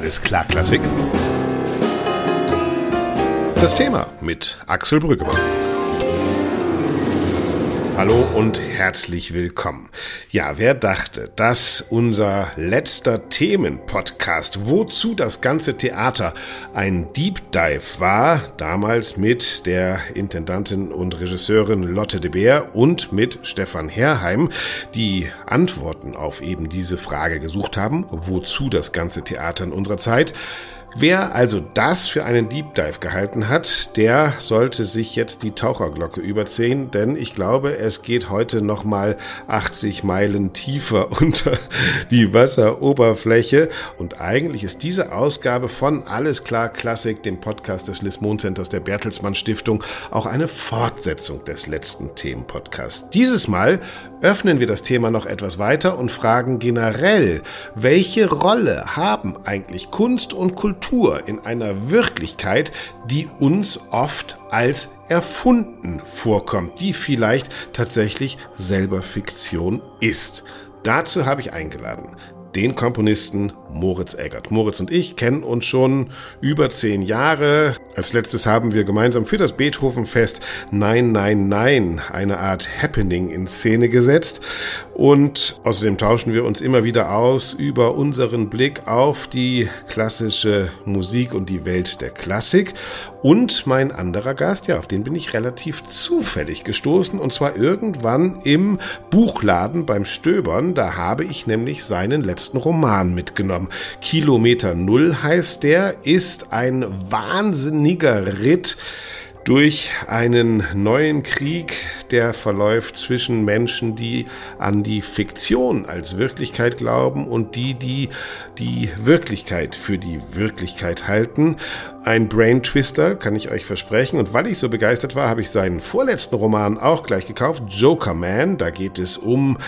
Alles klar, Klassik. Das Thema mit Axel Brüggemann. Hallo und herzlich willkommen. Ja, wer dachte, dass unser letzter Themenpodcast, wozu das ganze Theater ein Deep Dive war, damals mit der Intendantin und Regisseurin Lotte de Beer und mit Stefan Herrheim, die Antworten auf eben diese Frage gesucht haben, wozu das ganze Theater in unserer Zeit, Wer also das für einen Deep Dive gehalten hat, der sollte sich jetzt die Taucherglocke überziehen, denn ich glaube, es geht heute nochmal 80 Meilen tiefer unter die Wasseroberfläche. Und eigentlich ist diese Ausgabe von Alles klar Klassik, dem Podcast des Lismon Centers der Bertelsmann Stiftung, auch eine Fortsetzung des letzten Themenpodcasts. Dieses Mal öffnen wir das Thema noch etwas weiter und fragen generell, welche Rolle haben eigentlich Kunst und Kultur in einer Wirklichkeit, die uns oft als erfunden vorkommt, die vielleicht tatsächlich selber Fiktion ist. Dazu habe ich eingeladen den Komponisten Moritz Eggert. Moritz und ich kennen uns schon über zehn Jahre. Als letztes haben wir gemeinsam für das Beethovenfest Nein, Nein, Nein eine Art Happening in Szene gesetzt. Und außerdem tauschen wir uns immer wieder aus über unseren Blick auf die klassische Musik und die Welt der Klassik. Und mein anderer Gast, ja, auf den bin ich relativ zufällig gestoßen. Und zwar irgendwann im Buchladen beim Stöbern. Da habe ich nämlich seinen letzten Roman mitgenommen. Kilometer Null heißt der, ist ein wahnsinniger Ritt durch einen neuen Krieg, der verläuft zwischen Menschen, die an die Fiktion als Wirklichkeit glauben und die, die die Wirklichkeit für die Wirklichkeit halten. Ein Brain Twister, kann ich euch versprechen. Und weil ich so begeistert war, habe ich seinen vorletzten Roman auch gleich gekauft, Joker Man. Da geht es um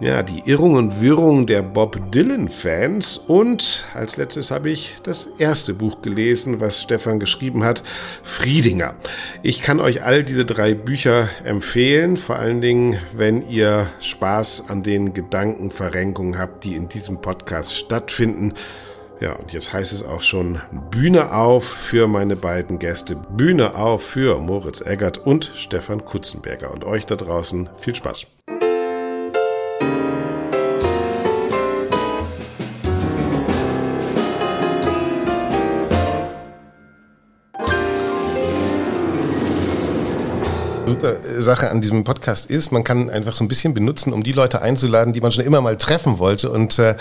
ja, die Irrung und Wirrung der Bob Dylan-Fans. Und als letztes habe ich das erste Buch gelesen, was Stefan geschrieben hat, Friedinger. Ich kann euch all diese drei Bücher empfehlen, vor allen Dingen, wenn ihr Spaß an den Gedankenverrenkungen habt, die in diesem Podcast stattfinden. Ja, und jetzt heißt es auch schon Bühne auf für meine beiden Gäste. Bühne auf für Moritz Eggert und Stefan Kutzenberger. Und euch da draußen viel Spaß. Super Sache an diesem Podcast ist, man kann einfach so ein bisschen benutzen, um die Leute einzuladen, die man schon immer mal treffen wollte. Und äh,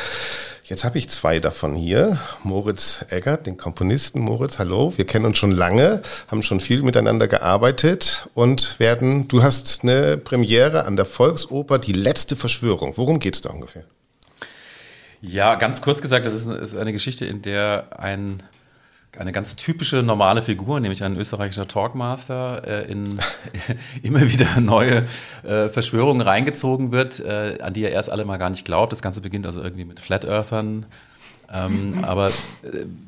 jetzt habe ich zwei davon hier. Moritz Eggert, den Komponisten. Moritz, hallo. Wir kennen uns schon lange, haben schon viel miteinander gearbeitet und werden, du hast eine Premiere an der Volksoper, die letzte Verschwörung. Worum geht es da ungefähr? Ja, ganz kurz gesagt, das ist eine Geschichte, in der ein eine ganz typische normale Figur, nämlich ein österreichischer Talkmaster, äh, in immer wieder neue äh, Verschwörungen reingezogen wird, äh, an die er erst alle mal gar nicht glaubt. Das Ganze beginnt also irgendwie mit Flat Earthern, ähm, aber äh,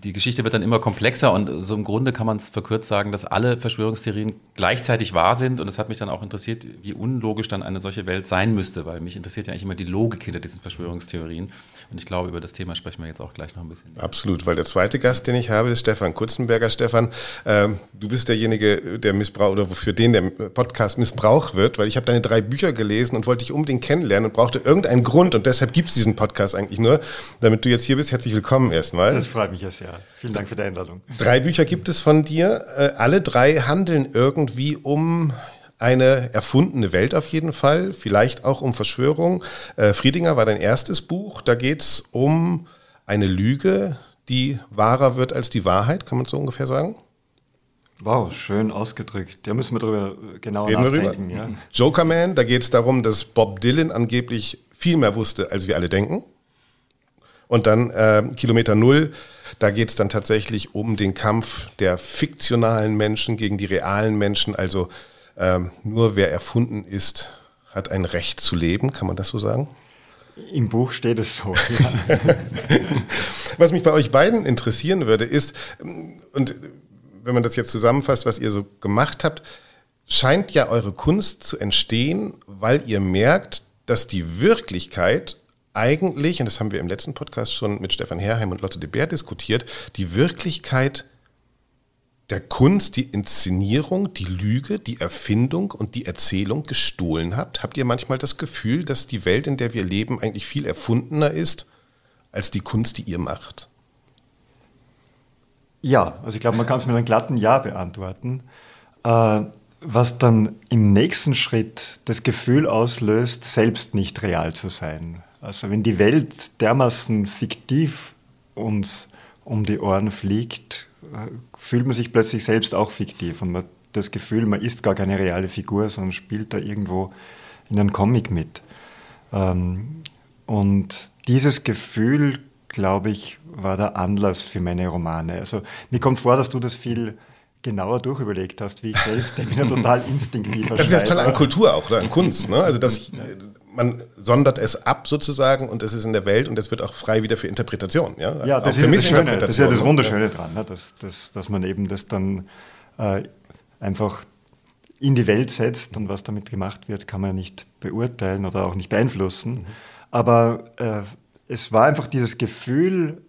die Geschichte wird dann immer komplexer und so im Grunde kann man es verkürzt sagen, dass alle Verschwörungstheorien gleichzeitig wahr sind. Und es hat mich dann auch interessiert, wie unlogisch dann eine solche Welt sein müsste, weil mich interessiert ja eigentlich immer die Logik hinter diesen Verschwörungstheorien. Und ich glaube, über das Thema sprechen wir jetzt auch gleich noch ein bisschen. Absolut, weil der zweite Gast, den ich habe, ist Stefan Kutzenberger. Stefan, ähm, du bist derjenige, der missbraucht oder für den der Podcast missbraucht wird, weil ich habe deine drei Bücher gelesen und wollte dich unbedingt kennenlernen und brauchte irgendeinen Grund und deshalb gibt es diesen Podcast eigentlich nur, damit du jetzt hier bist. Herzlich herzlich willkommen erstmal. Das freut mich jetzt, ja. Vielen Dank für die Einladung. Drei Bücher gibt es von dir. Äh, alle drei handeln irgendwie um eine erfundene Welt auf jeden Fall, vielleicht auch um Verschwörung. Äh, Friedinger war dein erstes Buch. Da geht es um eine Lüge, die wahrer wird als die Wahrheit, kann man so ungefähr sagen? Wow, schön ausgedrückt. Da müssen wir drüber genau Reden nachdenken. Ja. Jokerman, da geht es darum, dass Bob Dylan angeblich viel mehr wusste, als wir alle denken. Und dann äh, Kilometer Null, da geht es dann tatsächlich um den Kampf der fiktionalen Menschen gegen die realen Menschen. Also ähm, nur wer erfunden ist, hat ein Recht zu leben, kann man das so sagen? Im Buch steht es so. Ja. was mich bei euch beiden interessieren würde, ist, und wenn man das jetzt zusammenfasst, was ihr so gemacht habt, scheint ja eure Kunst zu entstehen, weil ihr merkt, dass die Wirklichkeit eigentlich, und das haben wir im letzten Podcast schon mit Stefan Herheim und Lotte de Beer diskutiert, die Wirklichkeit der Kunst, die Inszenierung, die Lüge, die Erfindung und die Erzählung gestohlen habt? Habt ihr manchmal das Gefühl, dass die Welt, in der wir leben, eigentlich viel erfundener ist als die Kunst, die ihr macht? Ja, also ich glaube, man kann es mit einem glatten Ja beantworten. Äh, was dann im nächsten Schritt das Gefühl auslöst, selbst nicht real zu sein. Also wenn die Welt dermaßen fiktiv uns um die Ohren fliegt, äh, fühlt man sich plötzlich selbst auch fiktiv und man hat das Gefühl, man ist gar keine reale Figur, sondern spielt da irgendwo in einem Comic mit. Ähm, und dieses Gefühl, glaube ich, war der Anlass für meine Romane. Also mir kommt vor, dass du das viel genauer durchüberlegt hast, wie ich selbst. Ich bin ja total instinktiv. Das ist das Tolle an Kultur auch, oder an Kunst. Ne? Also das, man sondert es ab sozusagen und es ist in der Welt und es wird auch frei wieder für Interpretation. Ja, ja das, ist ja das, Schöne, das ist ja das Wunderschöne dran, ne? dass, dass, dass man eben das dann äh, einfach in die Welt setzt und was damit gemacht wird, kann man nicht beurteilen oder auch nicht beeinflussen. Mhm. Aber äh, es war einfach dieses Gefühl,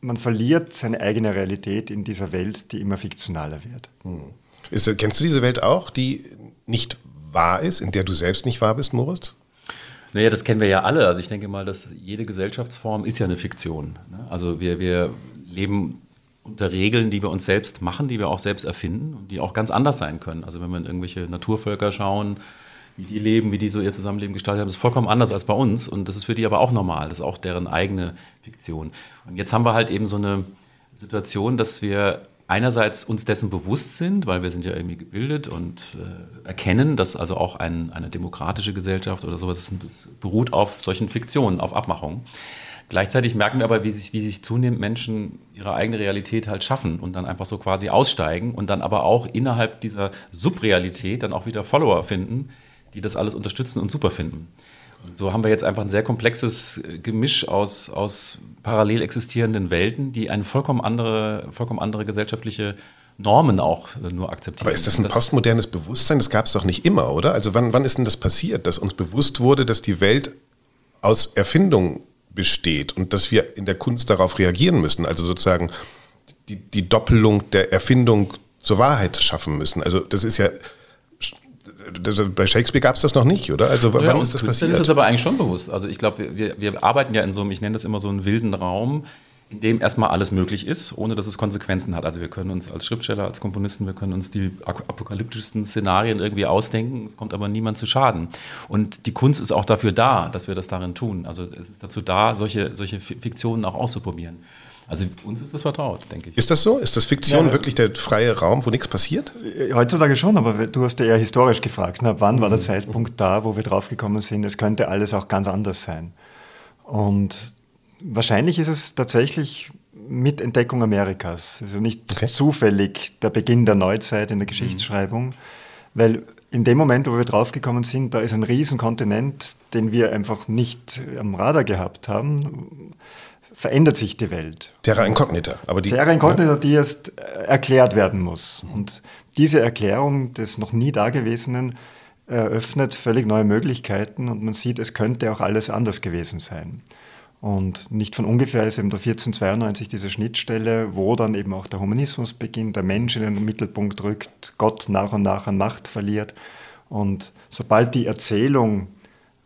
man verliert seine eigene Realität in dieser Welt, die immer fiktionaler wird. Hm. Ist, kennst du diese Welt auch, die nicht wahr ist, in der du selbst nicht wahr bist, Moritz? Naja, das kennen wir ja alle. Also ich denke mal, dass jede Gesellschaftsform ist ja eine Fiktion. Ne? Also wir, wir leben unter Regeln, die wir uns selbst machen, die wir auch selbst erfinden und die auch ganz anders sein können. Also wenn wir in irgendwelche Naturvölker schauen, wie die leben, wie die so ihr Zusammenleben gestaltet haben, ist vollkommen anders als bei uns. Und das ist für die aber auch normal. Das ist auch deren eigene Fiktion. Und jetzt haben wir halt eben so eine Situation, dass wir einerseits uns dessen bewusst sind, weil wir sind ja irgendwie gebildet und äh, erkennen, dass also auch ein, eine demokratische Gesellschaft oder sowas das beruht auf solchen Fiktionen, auf Abmachungen. Gleichzeitig merken wir aber, wie sich, wie sich zunehmend Menschen ihre eigene Realität halt schaffen und dann einfach so quasi aussteigen und dann aber auch innerhalb dieser Subrealität dann auch wieder Follower finden, die das alles unterstützen und super finden. Und so haben wir jetzt einfach ein sehr komplexes äh, Gemisch aus, aus parallel existierenden Welten, die eine vollkommen andere, vollkommen andere gesellschaftliche Normen auch äh, nur akzeptieren. Aber ist das ein postmodernes Bewusstsein? Das gab es doch nicht immer, oder? Also wann, wann ist denn das passiert, dass uns bewusst wurde, dass die Welt aus Erfindung besteht und dass wir in der Kunst darauf reagieren müssen? Also sozusagen die, die Doppelung der Erfindung zur Wahrheit schaffen müssen. Also das ist ja bei Shakespeare gab es das noch nicht, oder? Also wann ja, ist das passiert? ist es aber eigentlich schon bewusst. Also ich glaube, wir, wir arbeiten ja in so einem, ich nenne das immer so einen wilden Raum, in dem erstmal alles möglich ist, ohne dass es Konsequenzen hat. Also wir können uns als Schriftsteller, als Komponisten, wir können uns die apokalyptischsten Szenarien irgendwie ausdenken, es kommt aber niemand zu Schaden. Und die Kunst ist auch dafür da, dass wir das darin tun. Also es ist dazu da, solche, solche Fiktionen auch auszuprobieren. Also uns ist das vertraut, denke ich. Ist das so? Ist das Fiktion ja, wirklich der freie Raum, wo nichts passiert? Heutzutage schon, aber du hast ja eher historisch gefragt. Na, wann war der mhm. Zeitpunkt da, wo wir draufgekommen sind, es könnte alles auch ganz anders sein? Und wahrscheinlich ist es tatsächlich mit Entdeckung Amerikas, also nicht okay. zufällig der Beginn der Neuzeit in der mhm. Geschichtsschreibung, mhm. weil in dem Moment, wo wir draufgekommen sind, da ist ein Riesenkontinent, den wir einfach nicht am Radar gehabt haben verändert sich die Welt. Terra incognita. Aber die, Terra incognita, ja. die erst äh, erklärt werden muss. Und diese Erklärung des noch nie Dagewesenen eröffnet völlig neue Möglichkeiten und man sieht, es könnte auch alles anders gewesen sein. Und nicht von ungefähr ist eben der 1492 diese Schnittstelle, wo dann eben auch der Humanismus beginnt, der Mensch in den Mittelpunkt rückt, Gott nach und nach an Macht verliert. Und sobald die Erzählung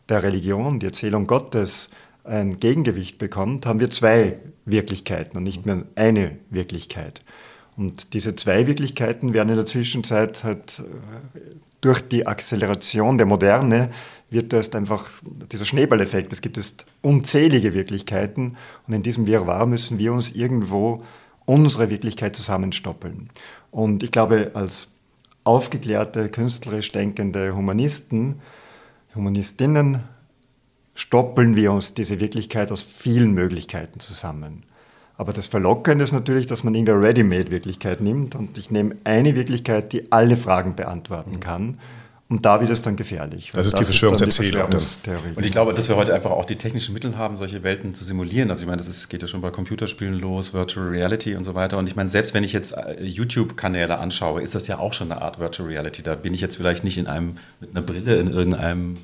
der Religion, die Erzählung Gottes ein Gegengewicht bekommt, haben wir zwei Wirklichkeiten und nicht mehr eine Wirklichkeit. Und diese zwei Wirklichkeiten werden in der Zwischenzeit halt äh, durch die Acceleration der Moderne wird erst einfach dieser Schneeballeffekt. Es gibt jetzt unzählige Wirklichkeiten und in diesem Wirrwarr müssen wir uns irgendwo unsere Wirklichkeit zusammenstoppeln. Und ich glaube, als aufgeklärte, künstlerisch denkende Humanisten, Humanistinnen stoppeln wir uns diese Wirklichkeit aus vielen Möglichkeiten zusammen. Aber das Verlockende ist natürlich, dass man irgendeine Ready-Made-Wirklichkeit nimmt und ich nehme eine Wirklichkeit, die alle Fragen beantworten mhm. kann. Und da wird es dann gefährlich. Das ist die Verschwörungserzählung. Und ich glaube, dass wir heute einfach auch die technischen Mittel haben, solche Welten zu simulieren. Also ich meine, das ist, geht ja schon bei Computerspielen los, Virtual Reality und so weiter. Und ich meine, selbst wenn ich jetzt äh, YouTube-Kanäle anschaue, ist das ja auch schon eine Art Virtual Reality. Da bin ich jetzt vielleicht nicht in einem, mit einer Brille in irgendeinem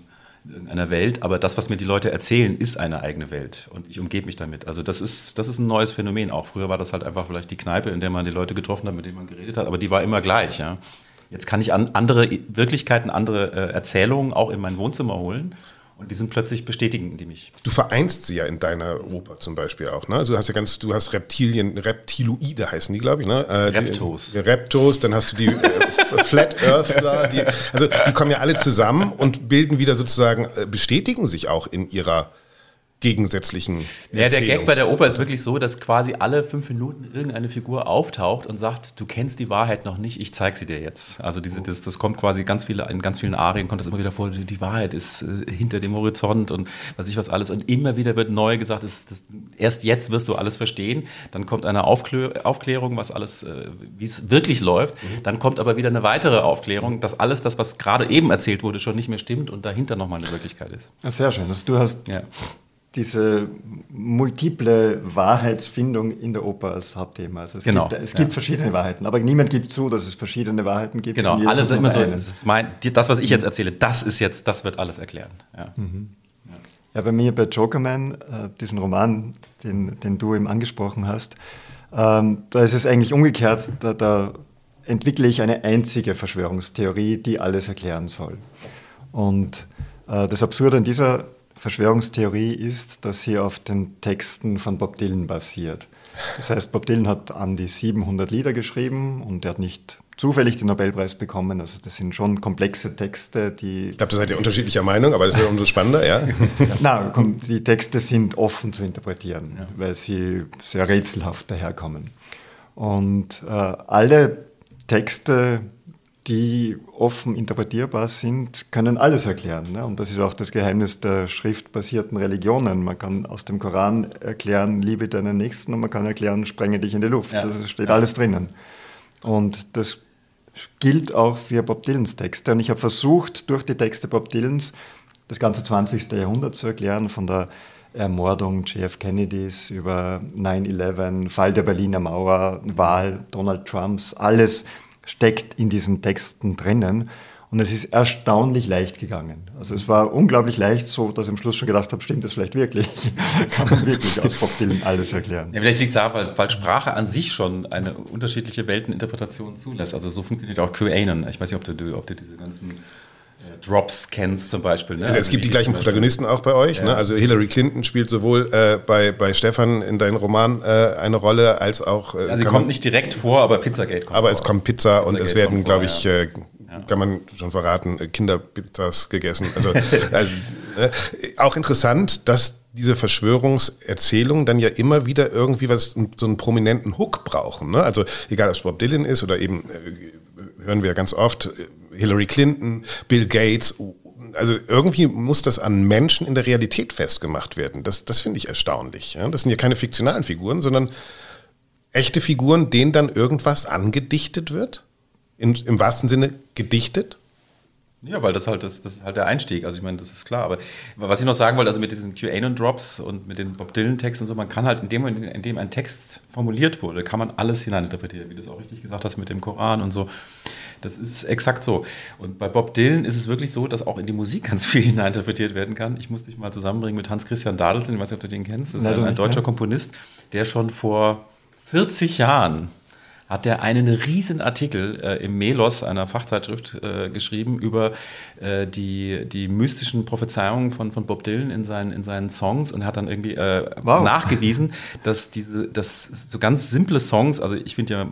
einer Welt, aber das, was mir die Leute erzählen, ist eine eigene Welt und ich umgebe mich damit. Also das ist, das ist ein neues Phänomen auch. Früher war das halt einfach vielleicht die Kneipe, in der man die Leute getroffen hat, mit denen man geredet hat, aber die war immer gleich. Ja. Jetzt kann ich an andere Wirklichkeiten, andere äh, Erzählungen auch in mein Wohnzimmer holen und die sind plötzlich bestätigen die mich. Du vereinst sie ja in deiner Oper zum Beispiel auch. Ne? Also du hast ja ganz, du hast Reptilien, Reptiloide heißen die, glaube ich. Ne? Äh, Reptos. Die, Reptos, dann hast du die äh, Flat Earthler. Die, also die kommen ja alle zusammen und bilden wieder sozusagen, äh, bestätigen sich auch in ihrer gegensätzlichen Ja, der Gag bei der Oper ist wirklich so, dass quasi alle fünf Minuten irgendeine Figur auftaucht und sagt, du kennst die Wahrheit noch nicht, ich zeig sie dir jetzt. Also diese, das, das kommt quasi ganz viele, in ganz vielen Arien kommt das immer wieder vor, die Wahrheit ist äh, hinter dem Horizont und was ich was alles. Und immer wieder wird neu gesagt, das, das, erst jetzt wirst du alles verstehen. Dann kommt eine Aufklär, Aufklärung, was alles, äh, wie es wirklich läuft. Mhm. Dann kommt aber wieder eine weitere Aufklärung, dass alles das, was gerade eben erzählt wurde, schon nicht mehr stimmt und dahinter nochmal eine Wirklichkeit ist. Ja, sehr schön. Du hast ja diese multiple Wahrheitsfindung in der Oper als Hauptthema. Also es genau, gibt, es gibt verschiedene Wahrheiten, aber niemand gibt zu, dass es verschiedene Wahrheiten gibt. Genau, alles immer so. Das, mein, das, was ich jetzt erzähle, das ist jetzt, das wird alles erklären. Ja, mhm. ja. ja bei mir bei Jokerman, äh, diesen Roman, den, den du eben angesprochen hast, ähm, da ist es eigentlich umgekehrt. Da, da entwickle ich eine einzige Verschwörungstheorie, die alles erklären soll. Und äh, das Absurde an dieser Verschwörungstheorie ist, dass sie auf den Texten von Bob Dylan basiert. Das heißt, Bob Dylan hat an die 700 Lieder geschrieben und er hat nicht zufällig den Nobelpreis bekommen. Also das sind schon komplexe Texte, die... Ich glaube, da seid ihr unterschiedlicher Meinung, aber das ist ja umso spannender, ja? Na, die Texte sind offen zu interpretieren, ja. weil sie sehr rätselhaft daherkommen. Und äh, alle Texte die offen interpretierbar sind, können alles erklären. Ne? Und das ist auch das Geheimnis der schriftbasierten Religionen. Man kann aus dem Koran erklären, liebe deinen Nächsten und man kann erklären, sprenge dich in die Luft. Ja. Da steht ja. alles drinnen. Und das gilt auch für Bob Dylans Texte. Und ich habe versucht, durch die Texte Bob Dylans das ganze 20. Jahrhundert zu erklären, von der Ermordung JF Kennedys über 9-11, Fall der Berliner Mauer, Wahl Donald Trumps, alles steckt in diesen Texten drinnen. Und es ist erstaunlich leicht gegangen. Also es war unglaublich leicht, so dass ich am Schluss schon gedacht habe, stimmt das vielleicht wirklich? Kann man wirklich aus Bob alles erklären? Ja, vielleicht liegt es daran, weil, weil, Sprache an sich schon eine unterschiedliche Welteninterpretation zulässt. Also so funktioniert auch QAnon. Ich weiß nicht, ob du, ob du diese ganzen Drops kennst zum Beispiel. Ne? Also es gibt die, die gleichen Protagonisten auch bei euch. Ne? Ja. Ne? Also Hillary Clinton spielt sowohl äh, bei, bei Stefan in deinem Roman äh, eine Rolle, als auch... Äh, also sie kommt nicht direkt vor, aber Pizzagate kommt Aber vor. es kommt Pizza Pizzagate und es werden, glaube ich, ja. Äh, kann man schon verraten, äh, Kinderpizzas gegessen. Also, also äh, auch interessant, dass diese Verschwörungserzählungen dann ja immer wieder irgendwie was, so einen prominenten Hook brauchen. Ne? Also egal, ob es Bob Dylan ist oder eben, hören wir ganz oft, Hillary Clinton, Bill Gates. Also irgendwie muss das an Menschen in der Realität festgemacht werden. Das, das finde ich erstaunlich. Das sind ja keine fiktionalen Figuren, sondern echte Figuren, denen dann irgendwas angedichtet wird. In, Im wahrsten Sinne gedichtet. Ja, weil das halt das, das ist halt der Einstieg. Also ich meine, das ist klar. Aber was ich noch sagen wollte, also mit diesen QAnon-Drops und mit den Bob Dylan-Texten und so, man kann halt in dem Moment, in dem ein Text formuliert wurde, kann man alles hineininterpretieren, wie du es auch richtig gesagt hast mit dem Koran und so. Das ist exakt so. Und bei Bob Dylan ist es wirklich so, dass auch in die Musik ganz viel hineininterpretiert werden kann. Ich muss dich mal zusammenbringen mit Hans-Christian Dadelsen, ich weiß nicht, ob du den kennst. Das ist ein, ein deutscher Komponist, der schon vor 40 Jahren hat er einen riesen Artikel äh, im Melos, einer Fachzeitschrift, äh, geschrieben über äh, die, die mystischen Prophezeiungen von, von Bob Dylan in seinen, in seinen Songs und hat dann irgendwie äh, wow. nachgewiesen, dass diese, dass so ganz simple Songs, also ich finde ja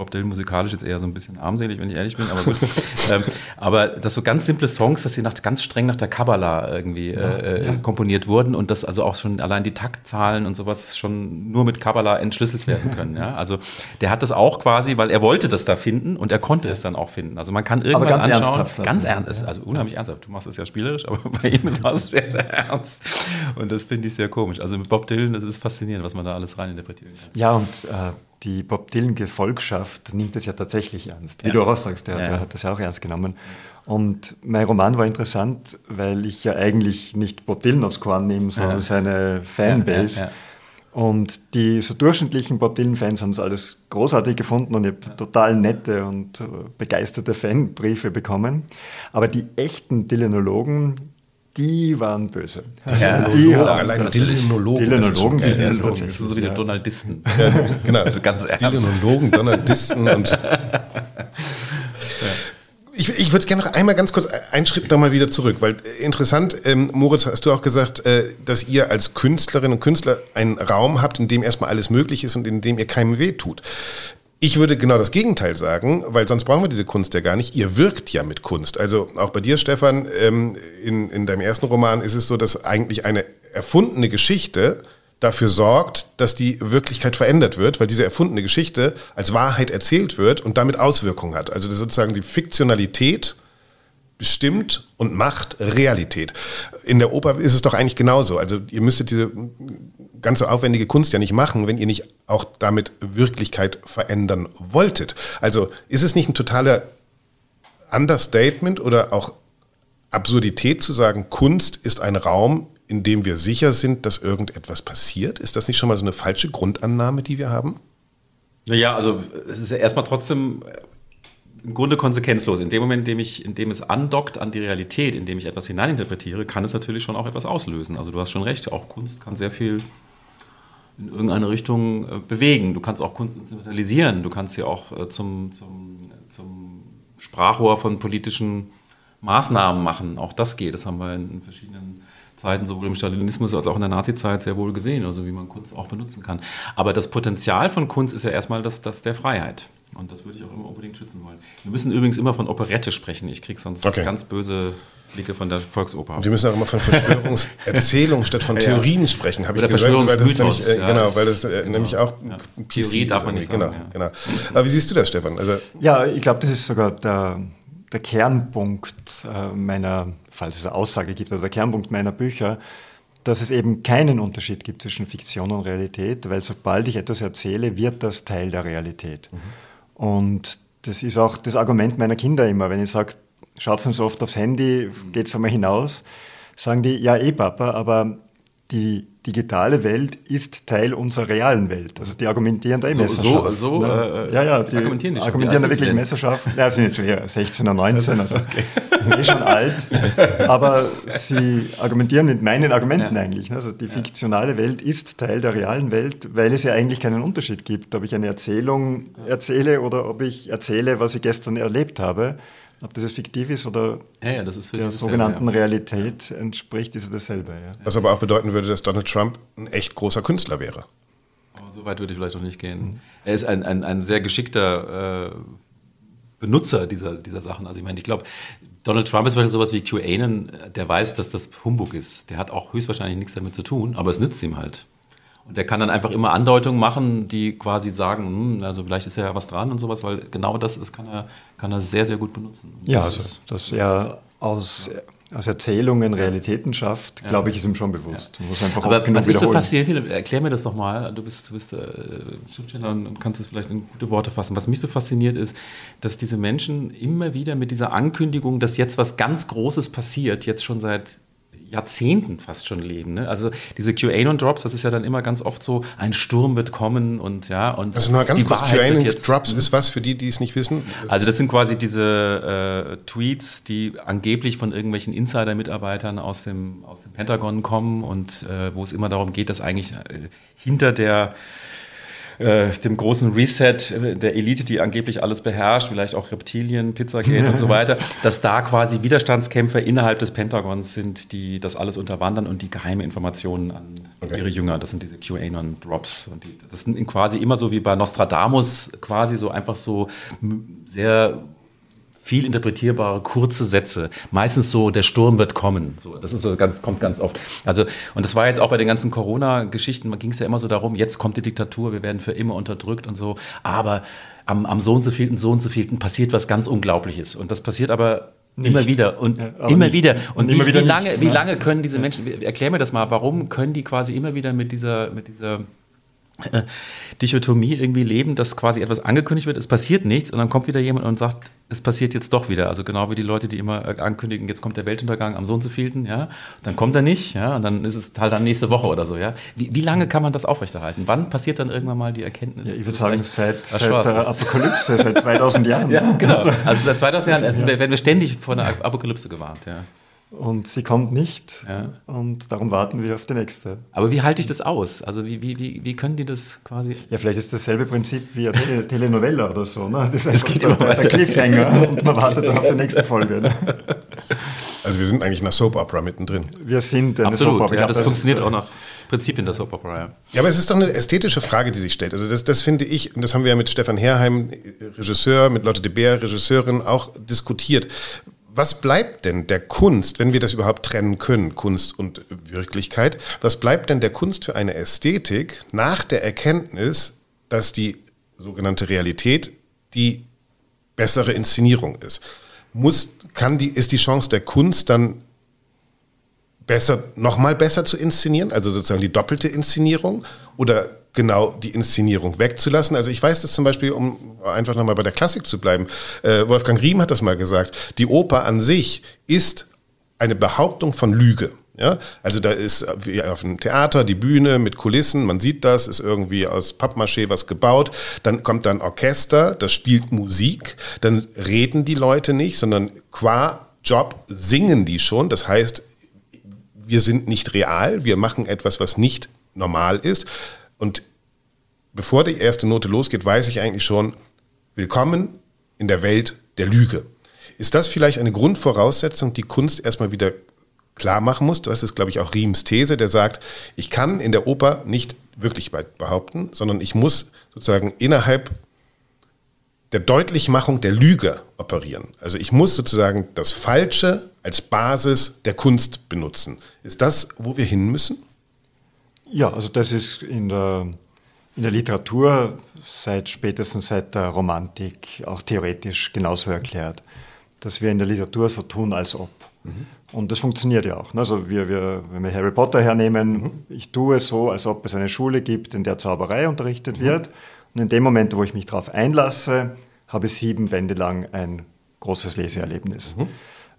Bob Dylan musikalisch jetzt eher so ein bisschen armselig, wenn ich ehrlich bin, aber gut. ähm, aber dass so ganz simple Songs, dass sie nach, ganz streng nach der Kabbalah irgendwie ja, äh, ja. komponiert wurden und dass also auch schon allein die Taktzahlen und sowas schon nur mit Kabbalah entschlüsselt werden können. Ja? Also der hat das auch quasi, weil er wollte das da finden und er konnte es dann auch finden. Also man kann irgendwas ganz anschauen. Ernsthaft, ganz ernst, also, also unheimlich ernsthaft. Du machst es ja spielerisch, aber bei ihm war es sehr, sehr ernst. Und das finde ich sehr komisch. Also mit Bob Dylan, das ist faszinierend, was man da alles reininterpretieren kann. Ja, und äh, die Bob Dylan-Gefolgschaft nimmt es ja tatsächlich ernst. Wie ja. du auch sagst, der, ja. der, hat das ja auch ernst genommen. Und mein Roman war interessant, weil ich ja eigentlich nicht Bob Dylan aufs Korn nehme, sondern ja. seine Fanbase. Und die so durchschnittlichen Bob Dylan-Fans haben es alles großartig gefunden und ich habe total nette und äh, begeisterte Fanbriefe bekommen. Aber die echten Dylanologen, die waren böse. Also ja, die allein Dylanologen. Dylanologen, das, das, das, das, ist so wie ja. Donaldisten. Ja, genau. Also ganz ernst. Dylanologen, Donaldisten und. Ich, ich würde gerne noch einmal ganz kurz einen Schritt nochmal wieder zurück, weil äh, interessant, ähm, Moritz, hast du auch gesagt, äh, dass ihr als Künstlerinnen und Künstler einen Raum habt, in dem erstmal alles möglich ist und in dem ihr keinem weh tut. Ich würde genau das Gegenteil sagen, weil sonst brauchen wir diese Kunst ja gar nicht. Ihr wirkt ja mit Kunst. Also auch bei dir, Stefan, ähm, in, in deinem ersten Roman ist es so, dass eigentlich eine erfundene Geschichte dafür sorgt, dass die Wirklichkeit verändert wird, weil diese erfundene Geschichte als Wahrheit erzählt wird und damit Auswirkungen hat. Also sozusagen die Fiktionalität bestimmt und macht Realität. In der Oper ist es doch eigentlich genauso. Also ihr müsstet diese ganze aufwendige Kunst ja nicht machen, wenn ihr nicht auch damit Wirklichkeit verändern wolltet. Also ist es nicht ein totaler Understatement oder auch Absurdität zu sagen, Kunst ist ein Raum, in dem wir sicher sind, dass irgendetwas passiert? Ist das nicht schon mal so eine falsche Grundannahme, die wir haben? Naja, also es ist ja erstmal trotzdem im Grunde konsequenzlos. In dem Moment, in dem, ich, in dem es andockt an die Realität, in dem ich etwas hineininterpretiere, kann es natürlich schon auch etwas auslösen. Also du hast schon recht, auch Kunst kann sehr viel in irgendeine Richtung äh, bewegen. Du kannst auch Kunst instrumentalisieren, du kannst sie auch äh, zum, zum, zum Sprachrohr von politischen Maßnahmen machen. Auch das geht. Das haben wir in verschiedenen Zeiten, sowohl im Stalinismus als auch in der Nazizeit, sehr wohl gesehen, also wie man Kunst auch benutzen kann. Aber das Potenzial von Kunst ist ja erstmal das, das der Freiheit. Und das würde ich auch immer unbedingt schützen wollen. Wir müssen übrigens immer von Operette sprechen. Ich kriege sonst okay. ganz böse Blicke von der Volksoper. Und wir müssen auch immer von Verschwörungserzählungen statt von Theorien sprechen, habe ich gesagt. Weil das nämlich, äh, genau, weil das äh, genau. nämlich auch ja. Theorie darf man nicht genau, sagen. Genau, ja. genau. Aber wie siehst du das, Stefan? Also, ja, ich glaube, das ist sogar der, der Kernpunkt äh, meiner falls es eine Aussage gibt, oder der Kernpunkt meiner Bücher, dass es eben keinen Unterschied gibt zwischen Fiktion und Realität, weil sobald ich etwas erzähle, wird das Teil der Realität. Mhm. Und das ist auch das Argument meiner Kinder immer, wenn ich sage, schaut so oft aufs Handy, geht es einmal hinaus, sagen die, ja eh Papa, aber die digitale Welt ist Teil unserer realen Welt. Also die argumentieren da eh so, Messerschaft. So, so ne? äh, ja, ja, die argumentieren, die argumentieren da wirklich Messerschaft. Ja, sind jetzt schon eher 16 oder 19, also okay. eh schon alt. Aber sie argumentieren mit meinen Argumenten ja. eigentlich. Ne? Also die fiktionale Welt ist Teil der realen Welt, weil es ja eigentlich keinen Unterschied gibt, ob ich eine Erzählung erzähle oder ob ich erzähle, was ich gestern erlebt habe. Ob das jetzt fiktiv ist oder ja, ja, ist der sogenannten ja. Realität entspricht, ist es dasselbe. Was aber auch bedeuten würde, dass Donald Trump ein echt großer Künstler wäre. Aber so weit würde ich vielleicht noch nicht gehen. Mhm. Er ist ein, ein, ein sehr geschickter äh, Benutzer dieser, dieser Sachen. Also ich meine, ich glaube, Donald Trump ist vielleicht sowas wie QAnon, der weiß, dass das Humbug ist. Der hat auch höchstwahrscheinlich nichts damit zu tun, aber es nützt ihm halt. Und der kann dann einfach immer Andeutungen machen, die quasi sagen, hm, also vielleicht ist ja was dran und sowas, weil genau das ist, kann er, kann er sehr, sehr gut benutzen. Und ja, das also dass er aus, aus Erzählungen Realitäten schafft, glaube ja. ich, ist ihm schon bewusst. Ja. Aber was ist so faszinierend, erklär mir das doch mal, du bist, du bist äh, Schriftsteller und kannst es vielleicht in gute Worte fassen. Was mich so fasziniert ist, dass diese Menschen immer wieder mit dieser Ankündigung, dass jetzt was ganz Großes passiert, jetzt schon seit Jahrzehnten fast schon leben. Ne? Also diese QAnon-Drops, das ist ja dann immer ganz oft so, ein Sturm wird kommen und ja. Und also mal ganz kurz, QAnon-Drops ist was für die, die es nicht wissen? Das also das sind quasi diese äh, Tweets, die angeblich von irgendwelchen Insider-Mitarbeitern aus dem, aus dem Pentagon kommen und äh, wo es immer darum geht, dass eigentlich äh, hinter der äh, dem großen Reset äh, der Elite, die angeblich alles beherrscht, vielleicht auch Reptilien, Pizzagate und so weiter, dass da quasi Widerstandskämpfer innerhalb des Pentagons sind, die das alles unterwandern und die geheime Informationen an okay. ihre Jünger, das sind diese QAnon-Drops. Und die, das sind quasi immer so wie bei Nostradamus, quasi so einfach so sehr viel interpretierbare, kurze Sätze. Meistens so, der Sturm wird kommen. So, das ist so ganz, kommt ganz oft. Also, und das war jetzt auch bei den ganzen Corona-Geschichten, ging es ja immer so darum, jetzt kommt die Diktatur, wir werden für immer unterdrückt und so. Aber am, am so und so vielten, so und so vielten passiert was ganz Unglaubliches. Und das passiert aber nicht. Immer wieder und ja, immer nicht. wieder. Und, und wie, wieder wie, lange, nicht, wie lange können diese Menschen, erklär mir das mal, warum können die quasi immer wieder mit dieser, mit dieser äh, Dichotomie irgendwie leben, dass quasi etwas angekündigt wird, es passiert nichts und dann kommt wieder jemand und sagt, es passiert jetzt doch wieder. Also genau wie die Leute, die immer äh, ankündigen, jetzt kommt der Weltuntergang am so und so vielten, ja, dann kommt er nicht, ja, und dann ist es halt dann nächste Woche oder so, ja. Wie, wie lange kann man das aufrechterhalten? Wann passiert dann irgendwann mal die Erkenntnis? Ja, ich würde sagen, seit, seit der Apokalypse, seit 2000 Jahren. Ja, genau. Also seit 2000 Jahren also werden wir ständig vor einer Apokalypse gewarnt, ja. Und sie kommt nicht. Ja. Und darum warten wir auf die nächste. Aber wie halte ich das aus? Also wie, wie, wie, wie können die das quasi. Ja, vielleicht ist dasselbe Prinzip wie eine Telenovella oder so. Ne? Das ist das geht der, der Cliffhanger und man wartet dann auf die nächste Folge. Ne? Also wir sind eigentlich in der Soap Opera mittendrin. Wir sind eine Absolut, Soap Opera. Ja, das, das funktioniert auch noch. Prinzipien der Soap Opera. Ja. ja, aber es ist doch eine ästhetische Frage, die sich stellt. Also das, das finde ich, und das haben wir ja mit Stefan Herheim, Regisseur, mit Lotte de Beer, Regisseurin, auch diskutiert was bleibt denn der Kunst, wenn wir das überhaupt trennen können, Kunst und Wirklichkeit, was bleibt denn der Kunst für eine Ästhetik nach der Erkenntnis, dass die sogenannte Realität die bessere Inszenierung ist? Muss, kann die, ist die Chance der Kunst dann besser, nochmal besser zu inszenieren, also sozusagen die doppelte Inszenierung? Oder genau die Inszenierung wegzulassen. Also ich weiß das zum Beispiel, um einfach nochmal bei der Klassik zu bleiben, äh, Wolfgang Riem hat das mal gesagt, die Oper an sich ist eine Behauptung von Lüge. Ja, also da ist wie auf dem Theater die Bühne mit Kulissen, man sieht das, ist irgendwie aus Pappmaché was gebaut. Dann kommt dann Orchester, das spielt Musik, dann reden die Leute nicht, sondern qua Job singen die schon. Das heißt, wir sind nicht real, wir machen etwas, was nicht normal ist. Und bevor die erste Note losgeht, weiß ich eigentlich schon, willkommen in der Welt der Lüge. Ist das vielleicht eine Grundvoraussetzung, die Kunst erstmal wieder klar machen muss? Das ist, glaube ich, auch Riems These, der sagt, ich kann in der Oper nicht wirklich behaupten, sondern ich muss sozusagen innerhalb der Deutlichmachung der Lüge operieren. Also ich muss sozusagen das Falsche als Basis der Kunst benutzen. Ist das, wo wir hin müssen? Ja, also das ist in der, in der Literatur seit spätestens seit der Romantik auch theoretisch genauso erklärt, dass wir in der Literatur so tun, als ob. Mhm. Und das funktioniert ja auch. Ne? Also wir, wir, wenn wir Harry Potter hernehmen, mhm. ich tue es so, als ob es eine Schule gibt, in der Zauberei unterrichtet mhm. wird. Und in dem Moment, wo ich mich darauf einlasse, habe ich sieben Bände lang ein großes Leseerlebnis. Mhm.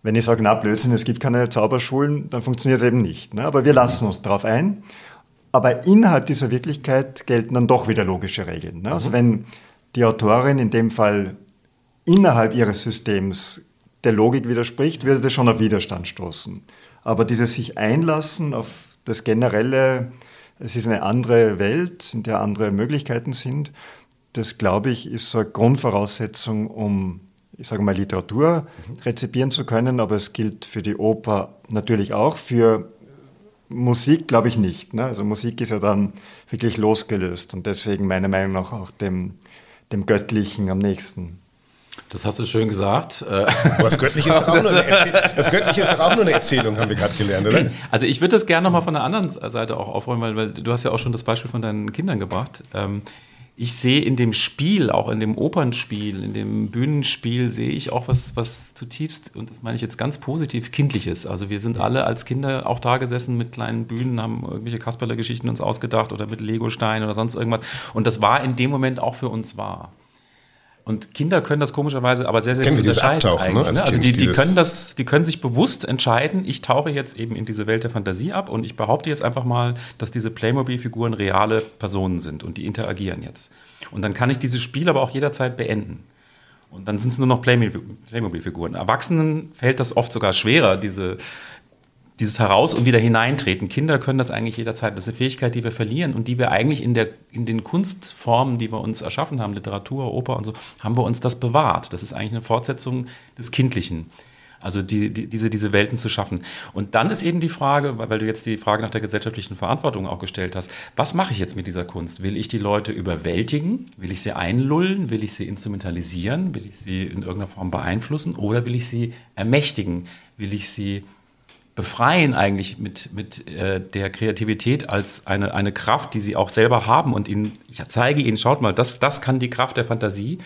Wenn ich sage, na Blödsinn, es gibt keine Zauberschulen, dann funktioniert es eben nicht. Ne? Aber wir lassen uns darauf ein. Aber innerhalb dieser Wirklichkeit gelten dann doch wieder logische Regeln. Ne? Also mhm. wenn die Autorin in dem Fall innerhalb ihres Systems der Logik widerspricht, würde das schon auf Widerstand stoßen. Aber dieses sich einlassen auf das generelle, es ist eine andere Welt, in der andere Möglichkeiten sind, das glaube ich, ist so eine Grundvoraussetzung, um, ich sage mal, Literatur mhm. rezipieren zu können, aber es gilt für die Oper natürlich auch, für Musik glaube ich nicht. Ne? Also Musik ist ja dann wirklich losgelöst und deswegen meiner Meinung nach auch dem, dem Göttlichen am nächsten. Das hast du schön gesagt. das Göttliche ist doch auch nur eine Erzählung, das Göttliche ist doch auch nur eine Erzählung, haben wir gerade gelernt, oder? Also ich würde das gerne nochmal von der anderen Seite auch aufräumen, weil, weil, du hast ja auch schon das Beispiel von deinen Kindern gebracht. Ähm, ich sehe in dem Spiel, auch in dem Opernspiel, in dem Bühnenspiel, sehe ich auch was, was zutiefst, und das meine ich jetzt ganz positiv, kindliches. Also wir sind alle als Kinder auch da gesessen mit kleinen Bühnen, haben irgendwelche Kasperler-Geschichten uns ausgedacht oder mit Legostein oder sonst irgendwas. Und das war in dem Moment auch für uns wahr. Und Kinder können das komischerweise aber sehr, sehr Kennen gut unterscheiden. Abtauchen, ne? Also kind, die, die können das, die können sich bewusst entscheiden, ich tauche jetzt eben in diese Welt der Fantasie ab und ich behaupte jetzt einfach mal, dass diese Playmobil-Figuren reale Personen sind und die interagieren jetzt. Und dann kann ich dieses Spiel aber auch jederzeit beenden. Und dann sind es nur noch Playmobil-Figuren. Erwachsenen fällt das oft sogar schwerer, diese dieses Heraus- und wieder hineintreten. Kinder können das eigentlich jederzeit. Das ist eine Fähigkeit, die wir verlieren und die wir eigentlich in, der, in den Kunstformen, die wir uns erschaffen haben, Literatur, Oper und so, haben wir uns das bewahrt. Das ist eigentlich eine Fortsetzung des Kindlichen. Also die, die, diese, diese Welten zu schaffen. Und dann ist eben die Frage, weil du jetzt die Frage nach der gesellschaftlichen Verantwortung auch gestellt hast, was mache ich jetzt mit dieser Kunst? Will ich die Leute überwältigen? Will ich sie einlullen? Will ich sie instrumentalisieren? Will ich sie in irgendeiner Form beeinflussen? Oder will ich sie ermächtigen? Will ich sie befreien eigentlich mit, mit äh, der Kreativität als eine, eine Kraft, die sie auch selber haben und ihnen, ich zeige ihnen, schaut mal, das, das kann die Kraft der Fantasie,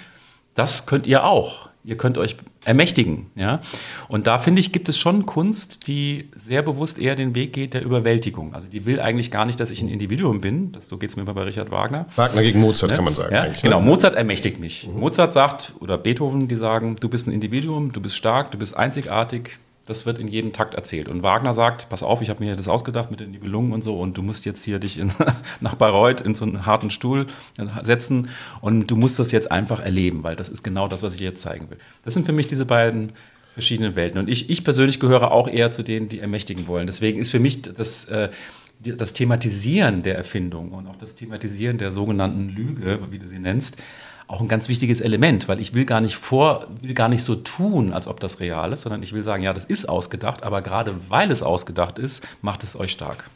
das könnt ihr auch. Ihr könnt euch ermächtigen, ja. Und da finde ich, gibt es schon Kunst, die sehr bewusst eher den Weg geht der Überwältigung. Also die will eigentlich gar nicht, dass ich ein Individuum bin. Das, so geht es mir immer bei Richard Wagner. Wagner gegen Mozart, ne? kann man sagen. Ja? Genau, ne? Mozart ermächtigt mich. Mhm. Mozart sagt, oder Beethoven, die sagen, du bist ein Individuum, du bist stark, du bist einzigartig, das wird in jedem Takt erzählt. Und Wagner sagt, pass auf, ich habe mir das ausgedacht mit den Nibelungen und so und du musst jetzt hier dich in, nach Bayreuth in so einen harten Stuhl setzen und du musst das jetzt einfach erleben, weil das ist genau das, was ich jetzt zeigen will. Das sind für mich diese beiden verschiedenen Welten. Und ich, ich persönlich gehöre auch eher zu denen, die ermächtigen wollen. Deswegen ist für mich das, äh, das Thematisieren der Erfindung und auch das Thematisieren der sogenannten Lüge, wie du sie nennst, auch ein ganz wichtiges Element, weil ich will gar nicht vor, will gar nicht so tun, als ob das real ist, sondern ich will sagen, ja, das ist ausgedacht, aber gerade weil es ausgedacht ist, macht es euch stark.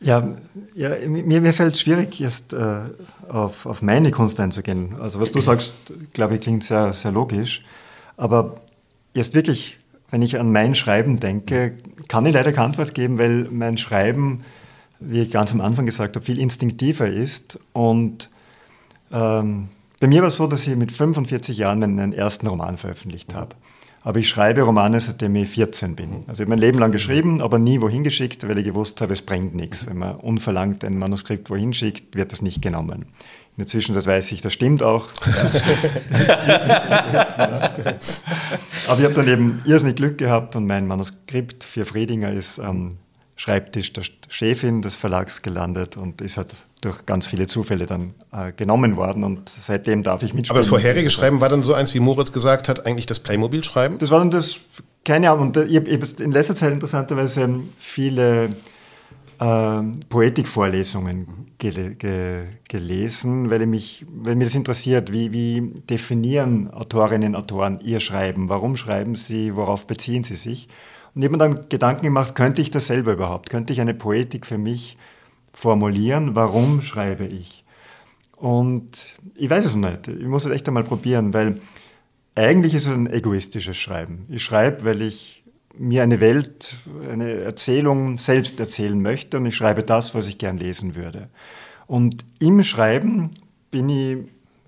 Ja, ja mir, mir fällt es schwierig, jetzt äh, auf, auf meine Kunst einzugehen. Also was du sagst, glaube ich, klingt sehr, sehr logisch. Aber jetzt wirklich, wenn ich an mein Schreiben denke, kann ich leider keine Antwort geben, weil mein Schreiben, wie ich ganz am Anfang gesagt habe, viel instinktiver ist. Und ähm, bei mir war es so, dass ich mit 45 Jahren meinen ersten Roman veröffentlicht habe. Aber ich schreibe Romane, seitdem ich 14 bin. Also ich habe mein Leben lang geschrieben, aber nie wohin geschickt, weil ich gewusst habe, es bringt nichts. Wenn man unverlangt ein Manuskript wohin schickt, wird das nicht genommen. In der Zwischenzeit weiß ich, das stimmt auch. aber ich habe dann eben irrsinnig Glück gehabt und mein Manuskript für Friedinger ist am Schreibtisch der Chefin des Verlags gelandet und ist halt durch ganz viele Zufälle dann äh, genommen worden und seitdem darf ich mitschreiben. Aber das vorherige Schreiben war dann so eins, wie Moritz gesagt hat, eigentlich das Playmobil-Schreiben? Das war dann das, keine Ahnung, und ich habe in letzter Zeit interessanterweise viele äh, Poetikvorlesungen gel ge gelesen, weil, mich, weil mir das interessiert, wie, wie definieren Autorinnen und Autoren ihr Schreiben, warum schreiben sie, worauf beziehen sie sich. Und ich habe mir dann Gedanken gemacht, könnte ich das selber überhaupt? Könnte ich eine Poetik für mich formulieren? Warum schreibe ich? Und ich weiß es noch nicht. Ich muss es echt einmal probieren, weil eigentlich ist es ein egoistisches Schreiben. Ich schreibe, weil ich mir eine Welt, eine Erzählung selbst erzählen möchte und ich schreibe das, was ich gern lesen würde. Und im Schreiben bin ich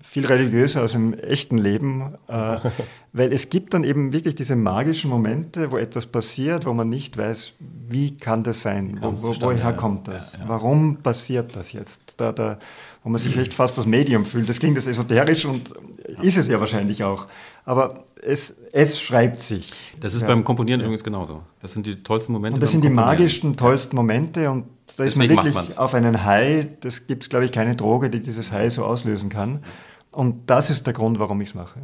viel religiöser als im echten Leben, äh, weil es gibt dann eben wirklich diese magischen Momente, wo etwas passiert, wo man nicht weiß, wie kann das sein, wo, wo, woher kommt das, ja, ja. warum passiert das jetzt, da, da, wo man sich echt fast das Medium fühlt. Das klingt jetzt esoterisch und ist es ja wahrscheinlich auch, aber es, es schreibt sich. Das ist ja. beim Komponieren übrigens genauso. Das sind die tollsten Momente. Und das sind die magischsten, tollsten Momente und da ist man wirklich auf einen High, das gibt es glaube ich keine Droge, die dieses High so auslösen kann. Und das ist der Grund, warum ich es mache.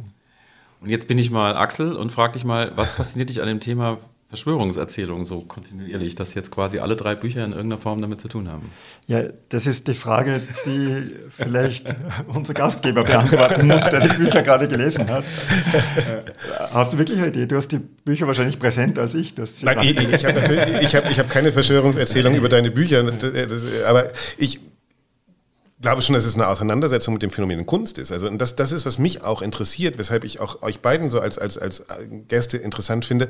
Und jetzt bin ich mal Axel und frage dich mal, was fasziniert dich an dem Thema Verschwörungserzählung so kontinuierlich, dass jetzt quasi alle drei Bücher in irgendeiner Form damit zu tun haben? Ja, das ist die Frage, die vielleicht unser Gastgeber beantworten muss, der die Bücher gerade gelesen hat. Hast du wirklich eine Idee? Du hast die Bücher wahrscheinlich präsent als ich. Nein, ich, ich habe hab, hab keine Verschwörungserzählung über deine Bücher, das, aber ich glaube schon, dass es eine Auseinandersetzung mit dem Phänomen Kunst ist. Also das, das ist, was mich auch interessiert, weshalb ich auch euch beiden so als, als, als Gäste interessant finde,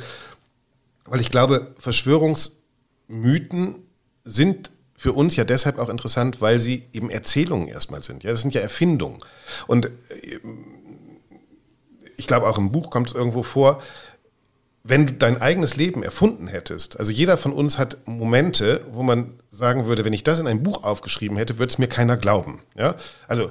weil ich glaube, Verschwörungsmythen sind für uns ja deshalb auch interessant, weil sie eben Erzählungen erstmal sind. Ja, das sind ja Erfindungen. Und äh, ich glaube, auch im Buch kommt es irgendwo vor, wenn du dein eigenes Leben erfunden hättest, also jeder von uns hat Momente, wo man sagen würde, wenn ich das in ein Buch aufgeschrieben hätte, würde es mir keiner glauben. Ja? Also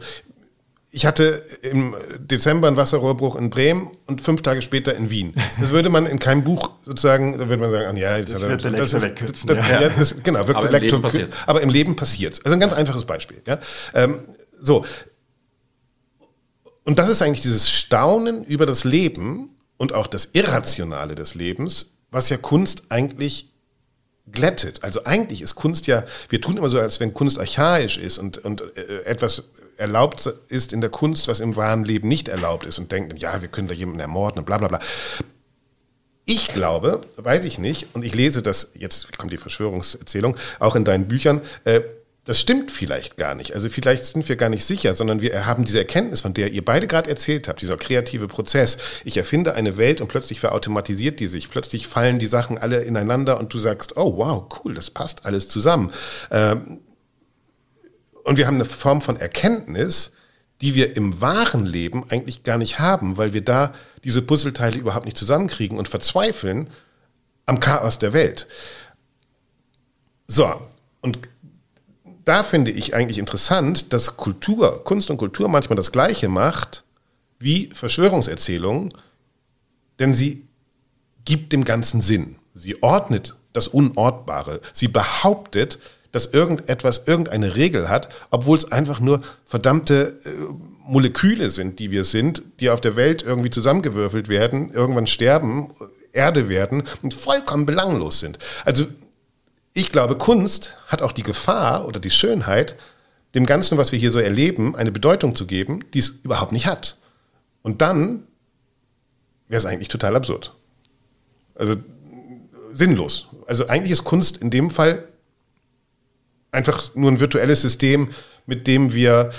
ich hatte im Dezember einen Wasserrohrbruch in Bremen und fünf Tage später in Wien. Das würde man in keinem Buch sozusagen, da würde man sagen, ja, das, das wird der das, ist, das, ja. ja das, genau, wird aber, der Lektor, aber im Leben passiert Also ein ganz einfaches Beispiel. Ja? Ähm, so. Und das ist eigentlich dieses Staunen über das Leben, und auch das Irrationale des Lebens, was ja Kunst eigentlich glättet. Also eigentlich ist Kunst ja, wir tun immer so, als wenn Kunst archaisch ist und, und äh, etwas erlaubt ist in der Kunst, was im wahren Leben nicht erlaubt ist und denken, ja, wir können da jemanden ermorden und bla bla bla. Ich glaube, weiß ich nicht, und ich lese das, jetzt kommt die Verschwörungserzählung, auch in deinen Büchern, äh, das stimmt vielleicht gar nicht. Also vielleicht sind wir gar nicht sicher, sondern wir haben diese Erkenntnis, von der ihr beide gerade erzählt habt, dieser kreative Prozess. Ich erfinde eine Welt und plötzlich verautomatisiert die sich. Plötzlich fallen die Sachen alle ineinander und du sagst, oh wow, cool, das passt alles zusammen. Ähm, und wir haben eine Form von Erkenntnis, die wir im wahren Leben eigentlich gar nicht haben, weil wir da diese Puzzleteile überhaupt nicht zusammenkriegen und verzweifeln am Chaos der Welt. So, und da finde ich eigentlich interessant, dass Kultur, Kunst und Kultur manchmal das Gleiche macht wie Verschwörungserzählungen, denn sie gibt dem Ganzen Sinn. Sie ordnet das Unortbare. Sie behauptet, dass irgendetwas irgendeine Regel hat, obwohl es einfach nur verdammte äh, Moleküle sind, die wir sind, die auf der Welt irgendwie zusammengewürfelt werden, irgendwann sterben, Erde werden und vollkommen belanglos sind. Also ich glaube, Kunst hat auch die Gefahr oder die Schönheit, dem Ganzen, was wir hier so erleben, eine Bedeutung zu geben, die es überhaupt nicht hat. Und dann wäre es eigentlich total absurd. Also sinnlos. Also eigentlich ist Kunst in dem Fall einfach nur ein virtuelles System, mit dem wir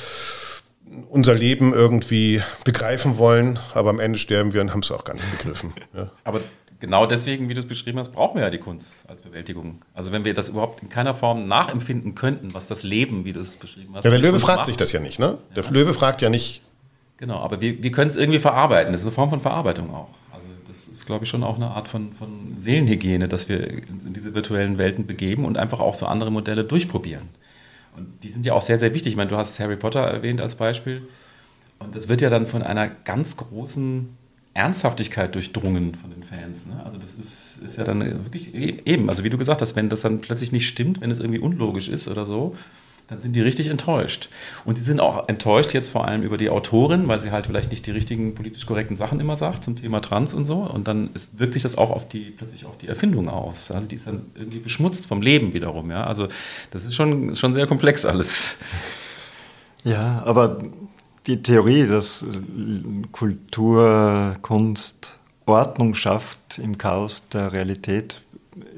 unser Leben irgendwie begreifen wollen, aber am Ende sterben wir und haben es auch gar nicht begriffen. Ja. Aber genau deswegen, wie du es beschrieben hast, brauchen wir ja die Kunst als Bewältigung. Also wenn wir das überhaupt in keiner Form nachempfinden könnten, was das Leben, wie du es beschrieben hast. Ja, der Löwe fragt macht. sich das ja nicht, ne? Der Ja. Löwe fragt ja nicht, Genau, aber wir, wir können es irgendwie verarbeiten. Das ist eine Form von Verarbeitung auch. Also das ist, glaube ich, schon auch eine Art von, von Seelenhygiene, dass wir uns in diese virtuellen Welten begeben und einfach auch so andere Modelle durchprobieren. Und die sind ja auch sehr, sehr wichtig. Ich meine, du hast Harry Potter erwähnt als Beispiel. Und das wird ja dann von einer ganz großen Ernsthaftigkeit durchdrungen von den Fans. Ne? Also das ist, ist ja dann wirklich e- eben, also wie du gesagt hast, wenn das dann plötzlich nicht stimmt, wenn es irgendwie unlogisch ist oder so, dann sind die richtig enttäuscht. Und sie sind auch enttäuscht jetzt vor allem über die Autorin, weil sie halt vielleicht nicht die richtigen politisch korrekten Sachen immer sagt zum Thema Trans und so. Und dann ist, wirkt sich das auch auf die, plötzlich auf die Erfindung aus. Also die ist dann irgendwie beschmutzt vom Leben wiederum. Ja? Also das ist schon, schon sehr komplex alles. Ja, aber die Theorie, dass Kultur, Kunst Ordnung schafft im Chaos der Realität,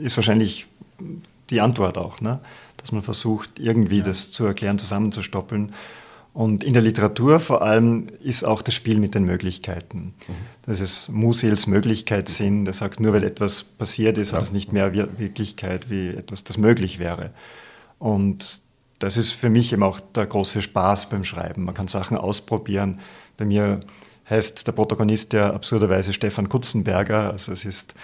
ist wahrscheinlich die Antwort auch, ne? dass man versucht, irgendwie das zu erklären, zusammenzustoppeln. Und in der Literatur vor allem ist auch das Spiel mit den Möglichkeiten. Das ist Musils Möglichkeitssinn, der sagt, nur weil etwas passiert ist, hat es nicht mehr Wir- Wirklichkeit wie etwas, das möglich wäre. Und das ist für mich eben auch der große Spaß beim Schreiben. Man kann Sachen ausprobieren. Bei mir heißt der Protagonist ja absurderweise Stefan Kutzenberger. Also es ist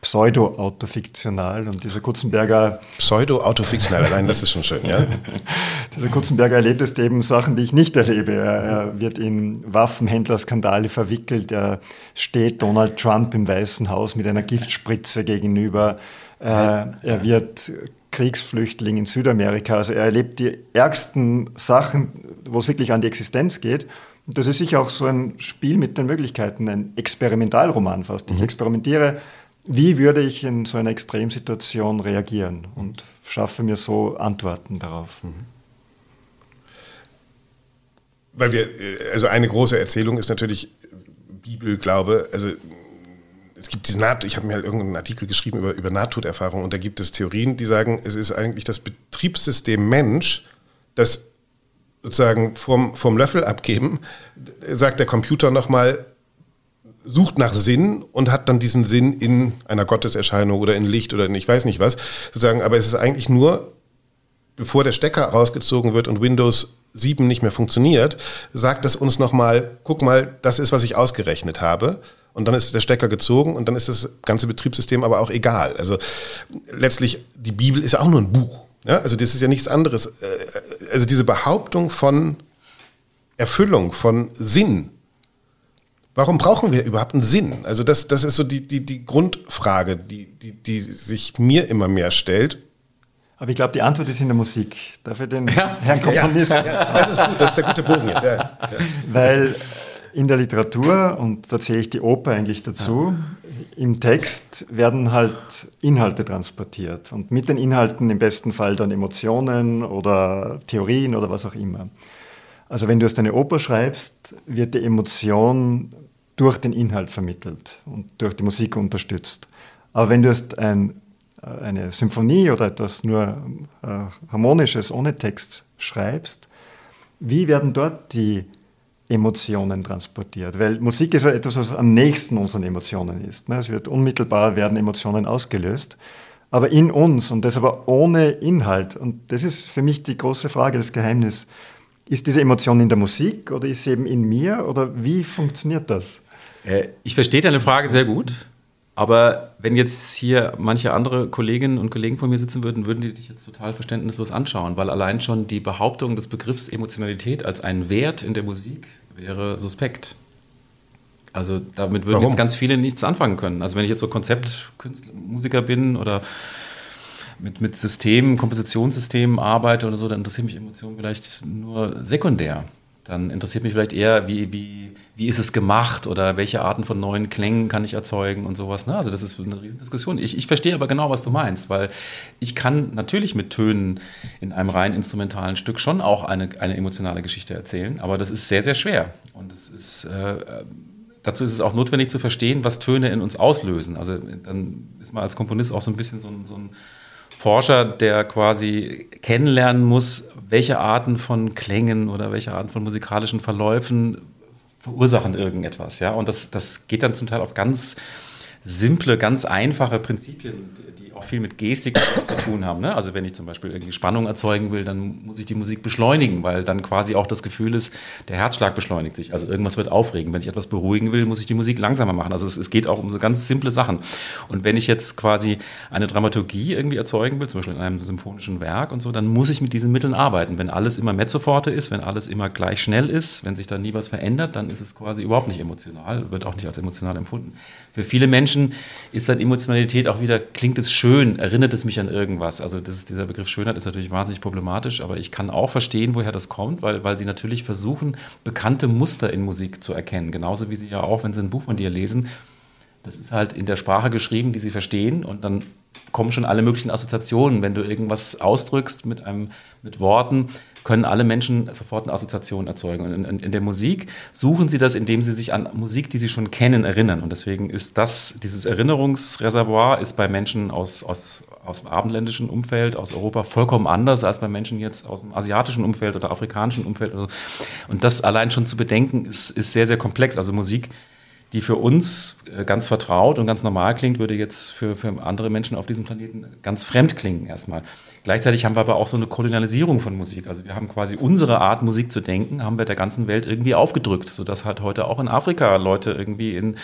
pseudo-autofiktional. Und dieser Kutzenberger, Pseudo-autofiktional, allein das ist schon schön, ja? dieser Kutzenberger erlebt es eben Sachen, die ich nicht erlebe. Er, er wird in Waffenhändlerskandale verwickelt. Er steht Donald Trump im Weißen Haus mit einer Giftspritze gegenüber. Äh, er wird Kriegsflüchtling in Südamerika. Also er erlebt die ärgsten Sachen, wo es wirklich an die Existenz geht. Und das ist sicher auch so ein Spiel mit den Möglichkeiten, ein Experimentalroman fast. Ich experimentiere, wie würde ich in so einer Extremsituation reagieren und schaffe mir so Antworten darauf. Weil wir, äh, also eine große Erzählung ist natürlich Bibelglaube. Also es gibt diesen ich habe mir halt irgendeinen Artikel geschrieben über, über Nahtoderfahrung und da gibt es Theorien, die sagen, es ist eigentlich das Betriebssystem Mensch, das sozusagen vom, vom Löffel abgeben, sagt der Computer nochmal, sucht nach Sinn und hat dann diesen Sinn in einer Gotteserscheinung oder in Licht oder in ich weiß nicht was, sozusagen, aber es ist eigentlich nur bevor der Stecker rausgezogen wird und Windows 7 nicht mehr funktioniert, sagt es uns nochmal, guck mal, das ist, was ich ausgerechnet habe. Und dann ist der Stecker gezogen und dann ist das ganze Betriebssystem aber auch egal. Also letztlich, die Bibel ist ja auch nur ein Buch. Ja? Also das ist ja nichts anderes. Äh, Also diese Behauptung von Erfüllung, von Sinn. Warum brauchen wir überhaupt einen Sinn? Also das, das ist so die, die, die Grundfrage, die, die, die sich mir immer mehr stellt. Aber ich glaube, die Antwort ist in der Musik. Dafür den Herrn Komponisten. Ja, das ist gut, das ist der gute Bogen jetzt. Ja, ja. Weil in der Literatur, und da zähle ich die Oper eigentlich dazu, im Text werden halt Inhalte transportiert. Und mit den Inhalten im besten Fall dann Emotionen oder Theorien oder was auch immer. Also wenn du erst eine Oper schreibst, wird die Emotion durch den Inhalt vermittelt und durch die Musik unterstützt. Aber wenn du erst ein, eine Symphonie oder etwas nur äh, Harmonisches ohne Text schreibst, wie werden dort die Emotionen transportiert? Weil Musik ist ja etwas, was am nächsten unseren Emotionen ist. Ne? Es wird unmittelbar werden Emotionen ausgelöst, aber in uns und das aber ohne Inhalt. Und das ist für mich die große Frage, das Geheimnis. Ist diese Emotion in der Musik oder ist sie eben in mir oder wie funktioniert das? Äh, Ich verstehe deine Frage sehr gut. Aber wenn jetzt hier manche andere Kolleginnen und Kollegen von mir sitzen würden, würden die dich jetzt total verständnislos anschauen, weil allein schon die Behauptung des Begriffs Emotionalität als ein Wert in der Musik wäre suspekt. Also damit würden Warum? jetzt ganz viele nichts anfangen können. Also wenn ich jetzt so Konzeptmusiker bin oder mit, mit Systemen, Kompositionssystemen arbeite oder so, dann interessiert mich Emotionen vielleicht nur sekundär. Dann interessiert mich vielleicht eher, wie, wie, wie ist es gemacht oder welche Arten von neuen Klängen kann ich erzeugen und sowas. Ne? Also das ist eine Riesendiskussion. Ich, ich verstehe aber genau, was du meinst, weil ich kann natürlich mit Tönen in einem rein instrumentalen Stück schon auch eine, eine emotionale Geschichte erzählen, aber das ist sehr, sehr schwer. Und es ist... Äh, dazu ist es auch notwendig zu verstehen, was Töne in uns auslösen. Also dann ist man als Komponist auch so ein bisschen so ein, so ein Forscher, der quasi kennenlernen muss, welche Arten von Klängen oder welche Arten von musikalischen Verläufen verursachen irgendetwas. Ja? Und das, das geht dann zum Teil auf ganz simple, ganz einfache Prinzipien, auch viel mit Gestik zu tun haben. Ne? Also wenn ich zum Beispiel irgendwie Spannung erzeugen will, dann muss ich die Musik beschleunigen, weil dann quasi auch das Gefühl ist, der Herzschlag beschleunigt sich. Also irgendwas wird aufregen. Wenn ich etwas beruhigen will, muss ich die Musik langsamer machen. Also es, es geht auch um so ganz simple Sachen. Und wenn ich jetzt quasi eine Dramaturgie irgendwie erzeugen will, zum Beispiel in einem symphonischen Werk und so, dann muss ich mit diesen Mitteln arbeiten. Wenn alles immer mezzoforte ist, wenn alles immer gleich schnell ist, wenn sich da nie was verändert, dann ist es quasi überhaupt nicht emotional, wird auch nicht als emotional empfunden. Für viele Menschen ist dann Emotionalität auch wieder, klingt es schön, erinnert es mich an irgendwas. Also das dieser Begriff Schönheit ist natürlich wahnsinnig problematisch, aber ich kann auch verstehen, woher das kommt, weil, weil sie natürlich versuchen, bekannte Muster in Musik zu erkennen. Genauso wie sie ja auch, wenn sie ein Buch von dir lesen, das ist halt in der Sprache geschrieben, die sie verstehen und dann kommen schon alle möglichen Assoziationen. Wenn du irgendwas ausdrückst mit, einem, mit Worten, können alle Menschen sofort eine Assoziation erzeugen. Und in, in, in, der Musik suchen sie das, indem sie sich an Musik, die sie schon kennen, erinnern. Und deswegen ist das, dieses Erinnerungsreservoir ist bei Menschen aus, aus, aus dem abendländischen Umfeld, aus Europa, vollkommen anders als bei Menschen jetzt aus dem asiatischen Umfeld oder afrikanischen Umfeld. Und das allein schon zu bedenken, ist, ist sehr, sehr komplex. Also Musik die für uns äh, ganz vertraut und ganz normal klingt, würde jetzt für, für andere Menschen auf diesem Planeten ganz fremd klingen erstmal. Gleichzeitig haben wir aber auch so eine Kolonialisierung von Musik. Also wir haben quasi unsere Art, Musik zu denken, haben wir der ganzen Welt irgendwie aufgedrückt, sodass halt heute auch in Afrika Leute irgendwie in,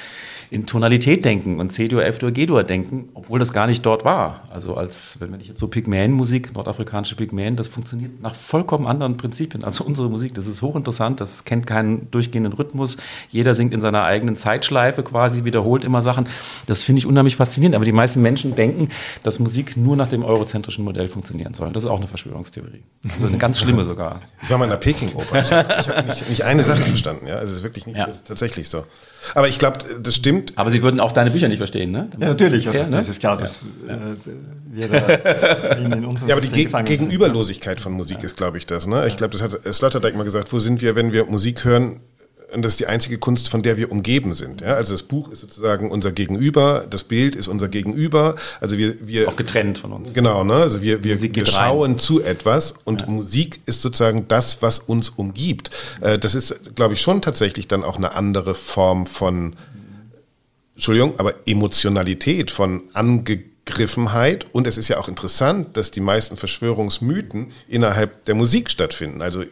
in Tonalität denken und C-Dur, F-Dur, G-Dur denken, obwohl das gar nicht dort war. Also als, wenn ich jetzt so Pygmäen-Musik, nordafrikanische Pygmäen, das funktioniert nach vollkommen anderen Prinzipien als unsere Musik. Das ist hochinteressant, das kennt keinen durchgehenden Rhythmus. Jeder singt in seiner eigenen Zeitschleife quasi, wiederholt immer Sachen. Das finde ich unheimlich faszinierend. Aber die meisten Menschen denken, dass Musik nur nach dem eurozentrischen Modell funktionieren soll. Das ist auch eine Verschwörungstheorie. Also eine ganz schlimme sogar. Ich war mal in der Peking-Oper. Ich habe hab nicht, nicht, eine Sache verstanden. Ja? Also es ist wirklich nicht ja. tatsächlich so. Aber ich glaube, das stimmt. Aber Sie würden auch deine Bücher nicht verstehen, ne? Ja, natürlich. Also, ja, ne? Das ist klar, dass ja. äh, wir da in unserem Ja, aber die Ge Gegenüberlosigkeit von Musik ist, glaube ich, das. Ne? Ich glaube, das hat Sloterdijk mal gesagt. Wo sind wir, wenn wir Musik hören? Und das ist die einzige Kunst, von der wir umgeben sind. Ja? Also das Buch ist sozusagen unser Gegenüber, das Bild ist unser Gegenüber. Also wir, wir auch getrennt von uns. Genau, ne? Also wir, wir, wir schauen rein. zu etwas und ja. Musik ist sozusagen das, was uns umgibt. Äh, das ist, glaube ich, schon tatsächlich dann auch eine andere Form von, Entschuldigung, aber Emotionalität, von Angegriffenheit. Und es ist ja auch interessant, dass die meisten Verschwörungsmythen innerhalb der Musik stattfinden. Also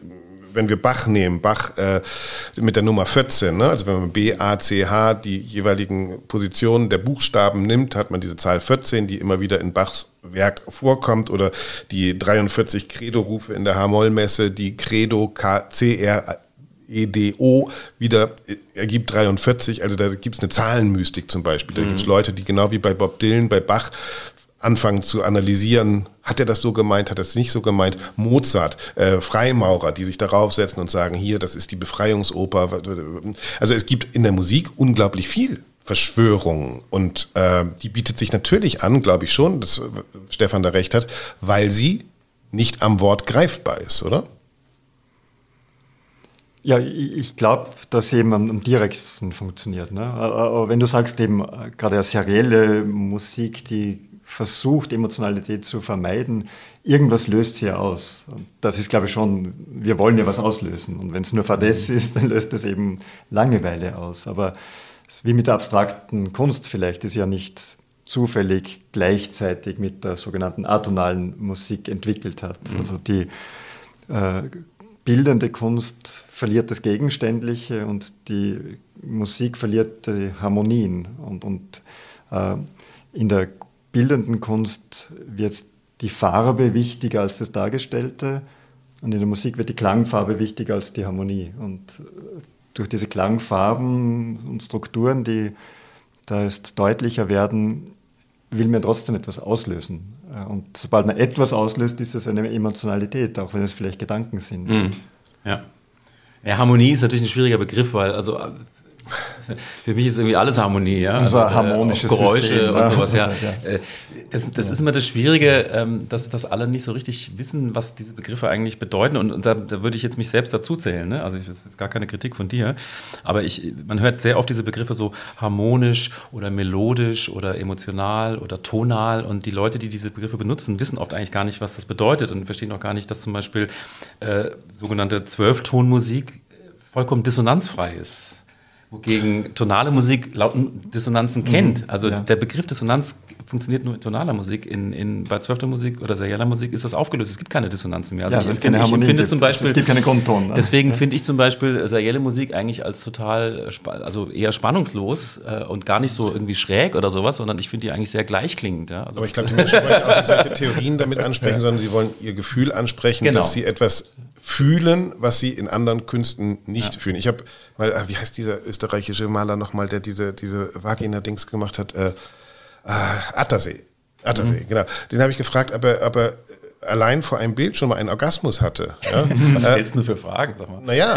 wenn wir Bach nehmen, Bach äh, mit der Nummer 14, ne? also wenn man B, A, C, H die jeweiligen Positionen der Buchstaben nimmt, hat man diese Zahl 14, die immer wieder in Bachs Werk vorkommt oder die 43 Credo-Rufe in der H-Moll-Messe, die Credo K, C, R, EDO wieder ergibt 43. Also da gibt es eine Zahlenmystik zum Beispiel. Da mhm. gibt es Leute, die genau wie bei Bob Dylan, bei Bach anfangen zu analysieren, hat er das so gemeint, hat er es nicht so gemeint? Mozart, äh, Freimaurer, die sich darauf setzen und sagen, hier, das ist die Befreiungsoper. Also es gibt in der Musik unglaublich viel Verschwörung und äh, die bietet sich natürlich an, glaube ich schon, dass Stefan da recht hat, weil sie nicht am Wort greifbar ist, oder? Ja, ich glaube, dass sie eben am, am direktesten funktioniert. Ne? Aber wenn du sagst, eben äh, gerade serielle Musik, die versucht, Emotionalität zu vermeiden, irgendwas löst sie ja aus. Und das ist, glaube ich, schon, wir wollen ja was auslösen. Und wenn es nur Fadess mhm. ist, dann löst es eben Langeweile aus. Aber wie mit der abstrakten Kunst vielleicht, ist ja nicht zufällig gleichzeitig mit der sogenannten atonalen Musik entwickelt hat. Mhm. Also die äh, bildende Kunst verliert das Gegenständliche und die Musik verliert die Harmonien. Und, und äh, in der bildenden Kunst wird die Farbe wichtiger als das Dargestellte und in der Musik wird die Klangfarbe wichtiger als die Harmonie. Und äh, durch diese Klangfarben und Strukturen, die da ist deutlicher werden, will mir trotzdem etwas auslösen. Äh, und sobald man etwas auslöst, ist das eine Emotionalität, auch wenn es vielleicht Gedanken sind. Mhm. Ja. ja, Harmonie ist natürlich ein schwieriger Begriff, weil also für mich ist irgendwie alles Harmonie, ja. Unser also, harmonisches Geräusche System, und sowas, ja. Äh, das, das ist immer das Schwierige, ähm, dass, dass alle nicht so richtig wissen, was diese Begriffe eigentlich bedeuten. Und, und da, da, würde ich jetzt mich selbst dazu zählen. Ne? Also das ist jetzt gar keine Kritik von dir. Aber ich, man hört sehr oft diese Begriffe so harmonisch oder melodisch oder emotional oder tonal. Und die Leute, die diese Begriffe benutzen, wissen oft eigentlich gar nicht, was das bedeutet und verstehen auch gar nicht, dass zum Beispiel äh, sogenannte Zwölftonmusik vollkommen dissonanzfrei ist wogegen tonale Musik lauten Dissonanzen kennt. Mhm, also ja. der Begriff Dissonanz funktioniert nur in tonaler Musik. In, in, bei zwölfter Musik oder serieller Musik ist das aufgelöst. Es gibt keine Dissonanzen mehr. Also ja, ich, empfinde, ich empfinde zum Beispiel. Es gibt keine Grundton. Ne? Deswegen ja. finde ich zum Beispiel serielle Musik eigentlich als total, also eher spannungslos äh, und gar nicht so irgendwie schräg oder sowas, sondern ich finde die eigentlich sehr gleichklingend. Ja? Also Aber ich glaube, die Menschen wollen auch nicht solche Theorien damit ansprechen, sondern sie wollen ihr Gefühl ansprechen, genau. dass sie etwas fühlen, was sie in anderen Künsten nicht ja. fühlen. Ich habe mal, äh, wie heißt dieser österreichische Maler nochmal, der diese, diese Vagina-Dings gemacht hat? Äh, äh, Attersee. Attersee, mhm. genau. Den habe ich gefragt, aber, aber allein vor einem Bild schon mal einen Orgasmus hatte. Ja? Was äh, stellst du für Fragen, sag mal? Naja.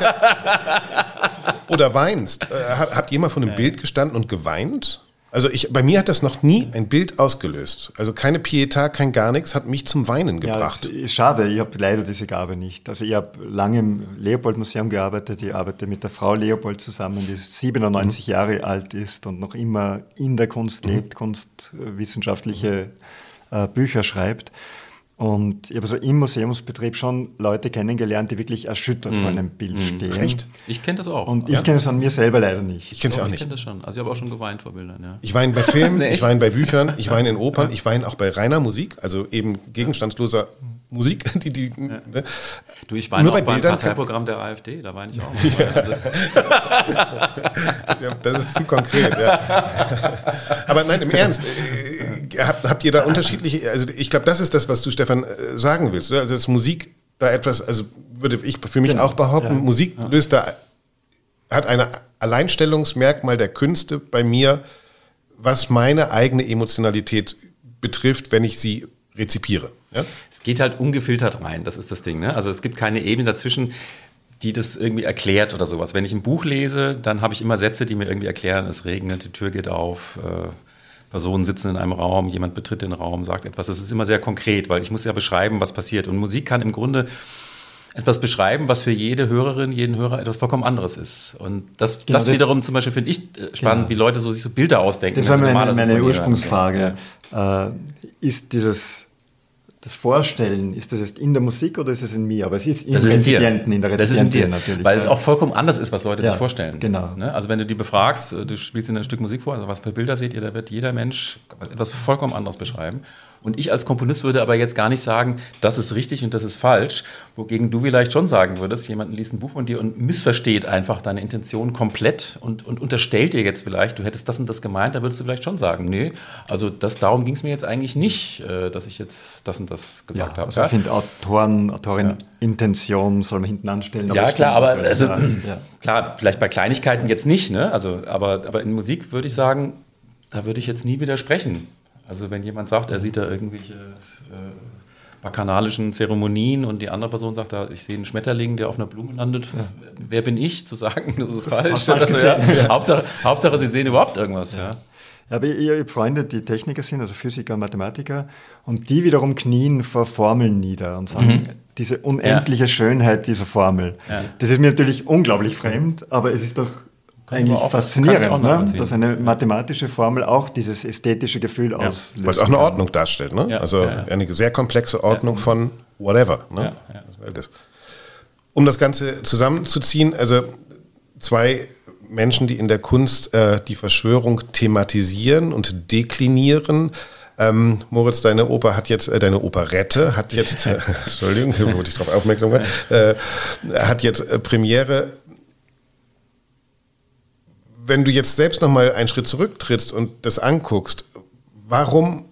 ja, oder weinst. Äh, habt ihr mal vor einem. Bild gestanden und geweint? Also ich, bei mir hat das noch nie ein Bild ausgelöst. Also keine Pietà, kein gar nichts hat mich zum Weinen gebracht. Ja, ist schade, ich habe leider diese Gabe nicht. Also ich habe lange im Leopold-Museum gearbeitet. Ich arbeite mit der Frau Leopold zusammen, die 97 mhm. Jahre alt ist und noch immer in der Kunst lebt, mhm. kunstwissenschaftliche äh, Bücher schreibt. Und ich habe so im Museumsbetrieb schon Leute kennengelernt, die wirklich erschüttert mm. vor einem Bild mm. stehen. Echt? Ich kenne das auch. Und ich ja? kenne es an mir selber leider nicht. Ich kenne es auch nicht. Ich kenne das schon. Also ich habe auch schon geweint vor Bildern, ja. Ich weine bei Filmen, nee, ich weine bei Büchern, ich weine in Opern, ich weine auch bei reiner Musik, also eben gegenstandsloser Musik, die, die, ja. ne? Du, ich weine Nur bei auch beim Parteiprogramm der AfD, da weine ich auch. ja. Also. ja, das ist zu konkret, ja. Aber nein, im Ernst, äh, habt, habt ihr da unterschiedliche, also ich glaube, das ist das, was du, Stefan, äh, sagen willst. Oder? Also dass Musik da etwas, also würde ich für mich genau. auch behaupten, Musik löst da, hat ein Alleinstellungsmerkmal der Künste bei mir, was meine eigene Emotionalität betrifft, wenn ich sie rezipiere. Ja? Es geht halt ungefiltert rein, das ist das Ding. Ne? Also es gibt keine Ebene dazwischen, die das irgendwie erklärt oder sowas. Wenn ich ein Buch lese, dann habe ich immer Sätze, die mir irgendwie erklären, es regnet, die Tür geht auf, äh, Personen sitzen in einem Raum, jemand betritt den Raum, sagt etwas. Das ist immer sehr konkret, weil ich muss ja beschreiben, was passiert. Und Musik kann im Grunde etwas beschreiben, was für jede Hörerin, jeden Hörer etwas vollkommen anderes ist. Und das, genau, das wiederum zum Beispiel finde ich äh, spannend, genau. wie Leute so sich so Bilder ausdenken. Das war meine, meine Ursprungsfrage. Ja. Äh, ist dieses das Vorstellen, ist das jetzt in der Musik oder ist es in mir? Aber es ist in, das ist in, der Das ist in dir natürlich. Weil ja. es auch vollkommen anders ist, was Leute ja, sich vorstellen. Genau. Ne? Also wenn du die befragst, äh, du spielst in ein Stück Musik vor, also was für Bilder seht ihr, da wird jeder Mensch etwas vollkommen anderes beschreiben. Und ich als Komponist würde aber jetzt gar nicht sagen, das ist richtig und das ist falsch, wogegen du vielleicht schon sagen würdest, jemand liest ein Buch von dir und missversteht einfach deine Intention komplett und, und unterstellt dir jetzt vielleicht, du hättest das und das gemeint, da würdest du vielleicht schon sagen, nee, also das, darum ging es mir jetzt eigentlich nicht, äh, dass ich jetzt das und das gesagt ja, habe. Also ich finde Autoren, Autorin ja. Intention soll man hinten anstellen. Ja, klar, aber also, ja. klar, vielleicht bei Kleinigkeiten jetzt nicht, ne? Also, aber, aber in Musik würde ich sagen, da würde ich jetzt nie widersprechen. Also wenn jemand sagt, er sieht da irgendwelche äh, bakanalischen Zeremonien und die andere Person sagt, da, ich sehe einen Schmetterling, der auf einer Blume landet, ja. wer bin ich zu sagen, das ist das falsch? Ist also, ja, ja. Hauptsache, Hauptsache, sie sehen überhaupt irgendwas. Ja. Aber ich habe Freunde, die Techniker sind, also Physiker Mathematiker, und die wiederum knien vor Formeln nieder und sagen, mhm. diese unendliche. Schönheit dieser Formel. Das ist mir natürlich unglaublich fremd, aber es ist doch kann eigentlich auch, faszinierend, ne? dass eine mathematische Formel auch dieses ästhetische Gefühl ja. auslöst. Weil es auch eine Ordnung darstellt, ne? Ja, also ja, eine sehr komplexe Ordnung von whatever. Ne? Um das Ganze zusammenzuziehen, also zwei Menschen, die in der Kunst äh, die Verschwörung thematisieren und deklinieren. Ähm, Moritz, deine Oper hat jetzt, äh, deine Operette hat jetzt, äh, Entschuldigung, wurde ich darauf aufmerksam gemacht, äh, hat jetzt äh, Premiere wenn du jetzt selbst nochmal einen Schritt zurücktrittst und das anguckst, warum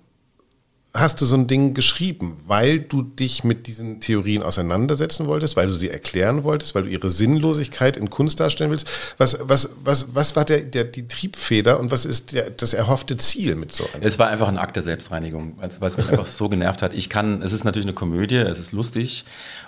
hast du so ein Ding geschrieben? Weil du dich mit diesen Theorien auseinandersetzen wolltest, weil du sie erklären wolltest, weil du ihre Sinnlosigkeit in Kunst darstellen willst? Was, was, was, was war der, der, die Triebfeder und was ist der, das erhoffte Ziel mit so einem? Es war einfach ein Akt der Selbstreinigung, weil es mich einfach so genervt hat. Ich kann, es ist natürlich eine Komödie, es ist lustig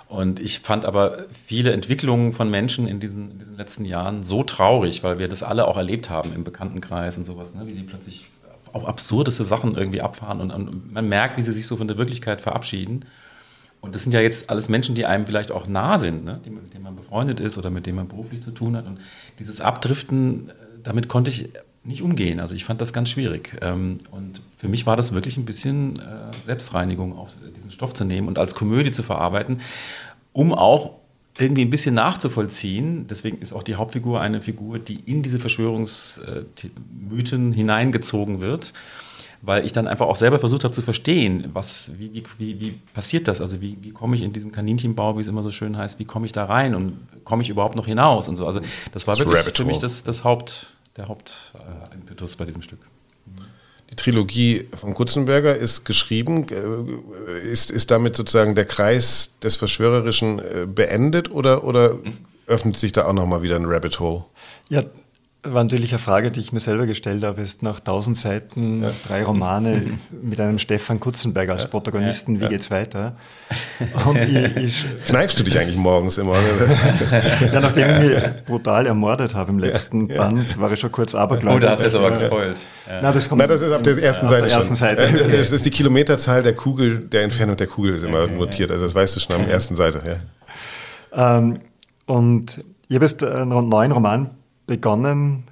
und ich fand aber viele Entwicklungen von Menschen in diesen, in diesen letzten Jahren so traurig, weil wir das alle auch erlebt haben im Bekanntenkreis und sowas, ne? wie die plötzlich auf absurdeste Sachen irgendwie abfahren und, und, man merkt, wie sie sich so von der Wirklichkeit verabschieden. Und das sind ja jetzt alles Menschen, die einem vielleicht auch nah sind, ne? die, mit denen man befreundet ist oder mit denen man beruflich zu tun hat. Und dieses Abdriften, damit konnte ich nicht umgehen. Also ich fand das ganz schwierig. Ähm, und für mich war das wirklich ein bisschen äh, Selbstreinigung, auch diesen Stoff zu nehmen und als Komödie zu verarbeiten, um auch irgendwie ein bisschen nachzuvollziehen. Deswegen ist auch die Hauptfigur eine Figur, die in diese Verschwörungsmythen hineingezogen wird, weil ich dann einfach auch selber versucht habe zu verstehen, was, wie, wie, wie, wie passiert das? Also wie, wie komme ich in diesen Kaninchenbau, wie es immer so schön heißt, wie komme ich da rein und komme ich überhaupt noch hinaus und so. Also das war das wirklich für mich das, das Haupt, der Hauptimpetus äh, bei diesem Stück. Die Trilogie von Kutzenberger ist geschrieben. Äh, ist, ist damit sozusagen der Kreis des Verschwörerischen äh, beendet oder, oder öffnet sich da auch nochmal wieder ein Rabbit Hole? Ja, war natürlich eine Frage, die ich mir selber gestellt habe, ist nach tausend Seiten, ja. drei Romane mit einem Stefan Kutzenberger als Protagonisten, ja. wie ja. geht's weiter? Und ich, ich Kneifst du dich eigentlich morgens immer? ja, nachdem ich mich brutal ermordet habe im letzten Band, war ich schon kurz abergläubig. Oh, da hast du jetzt aber gespoilt. Na, das, kommt, Na, das ist auf der ersten Seite der ersten schon. Seite. Okay. Das ist die Kilometerzahl der Kugel, der Entfernung der Kugel ist immer okay, notiert. Also das weißt du schon am ersten Seite. Ähm, und ich habe jetzt einen neuen Roman begonnen.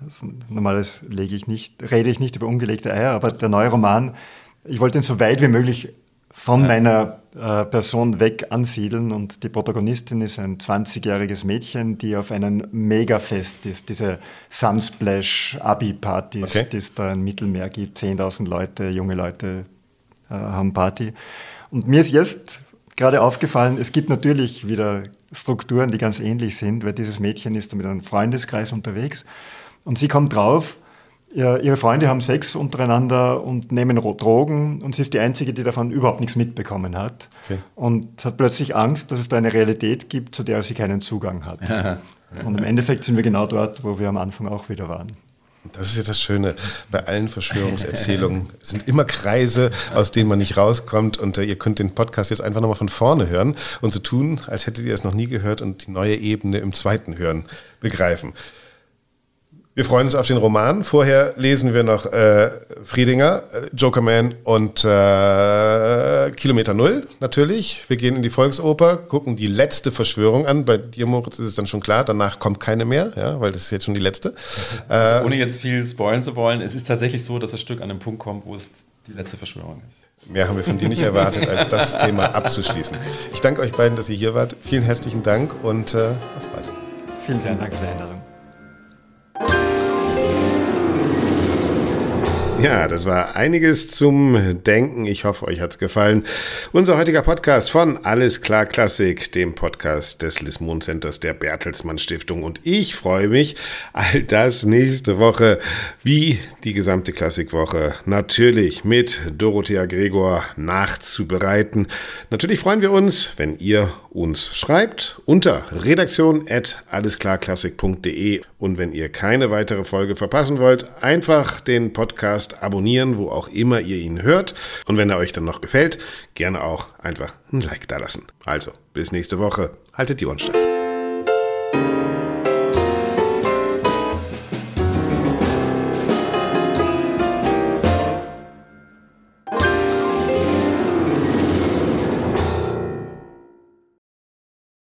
Normales lege ich nicht, rede ich nicht über ungelegte Eier, aber der neue Roman, ich wollte ihn so weit wie möglich von ja. meiner äh, Person weg ansiedeln und die Protagonistin ist ein 20-jähriges Mädchen, die auf einem Megafest ist, diese Sunsplash Abi-Partys, okay. die es da im Mittelmeer gibt, 10.000 Leute, junge Leute äh, haben Party. Und mir ist jetzt gerade aufgefallen, es gibt natürlich wieder Strukturen, die ganz ähnlich sind, weil dieses Mädchen ist mit einem Freundeskreis unterwegs und sie kommt drauf, ihre Freunde haben Sex untereinander und nehmen Drogen und sie ist die Einzige, die davon überhaupt nichts mitbekommen hat okay. und hat plötzlich Angst, dass es da eine Realität gibt, zu der sie keinen Zugang hat. und im Endeffekt sind wir genau dort, wo wir am Anfang auch wieder waren. Das ist ja das Schöne. Bei allen Verschwörungserzählungen sind immer Kreise, aus denen man nicht rauskommt. Und äh, ihr könnt den Podcast jetzt einfach nochmal von vorne hören und so tun, als hättet ihr es noch nie gehört und die neue Ebene im zweiten Hören begreifen. Wir freuen uns auf den Roman. Vorher lesen wir noch äh, Friedinger, äh, Jokerman und äh, Kilometer Null natürlich. Wir gehen in die Volksoper, gucken die letzte Verschwörung an. Bei dir, Moritz, ist es dann schon klar, danach kommt keine mehr, ja, weil das ist jetzt schon die letzte. Also äh, ohne jetzt viel spoilen zu wollen, es ist tatsächlich so, dass das Stück an einem Punkt kommt, wo es die letzte Verschwörung ist. Mehr haben wir von dir nicht erwartet, als das Thema abzuschließen. Ich danke euch beiden, dass ihr hier wart. Vielen herzlichen Dank und äh, auf bald. Vielen, vielen Dank für die Einladung. Ja, das war einiges zum Denken. Ich hoffe, euch hat's gefallen. Unser heutiger Podcast von Alles klar Klassik, dem Podcast des Lismon Centers der Bertelsmann Stiftung. Und ich freue mich, all das nächste Woche, wie die gesamte Klassikwoche, natürlich mit Dorothea Gregor nachzubereiten. Natürlich freuen wir uns, wenn ihr uns schreibt unter redaktion at allesklarklassik.de und wenn ihr keine weitere Folge verpassen wollt, einfach den Podcast abonnieren, wo auch immer ihr ihn hört. Und wenn er euch dann noch gefällt, gerne auch einfach ein Like da lassen. Also, bis nächste Woche. Haltet die Ohren steif.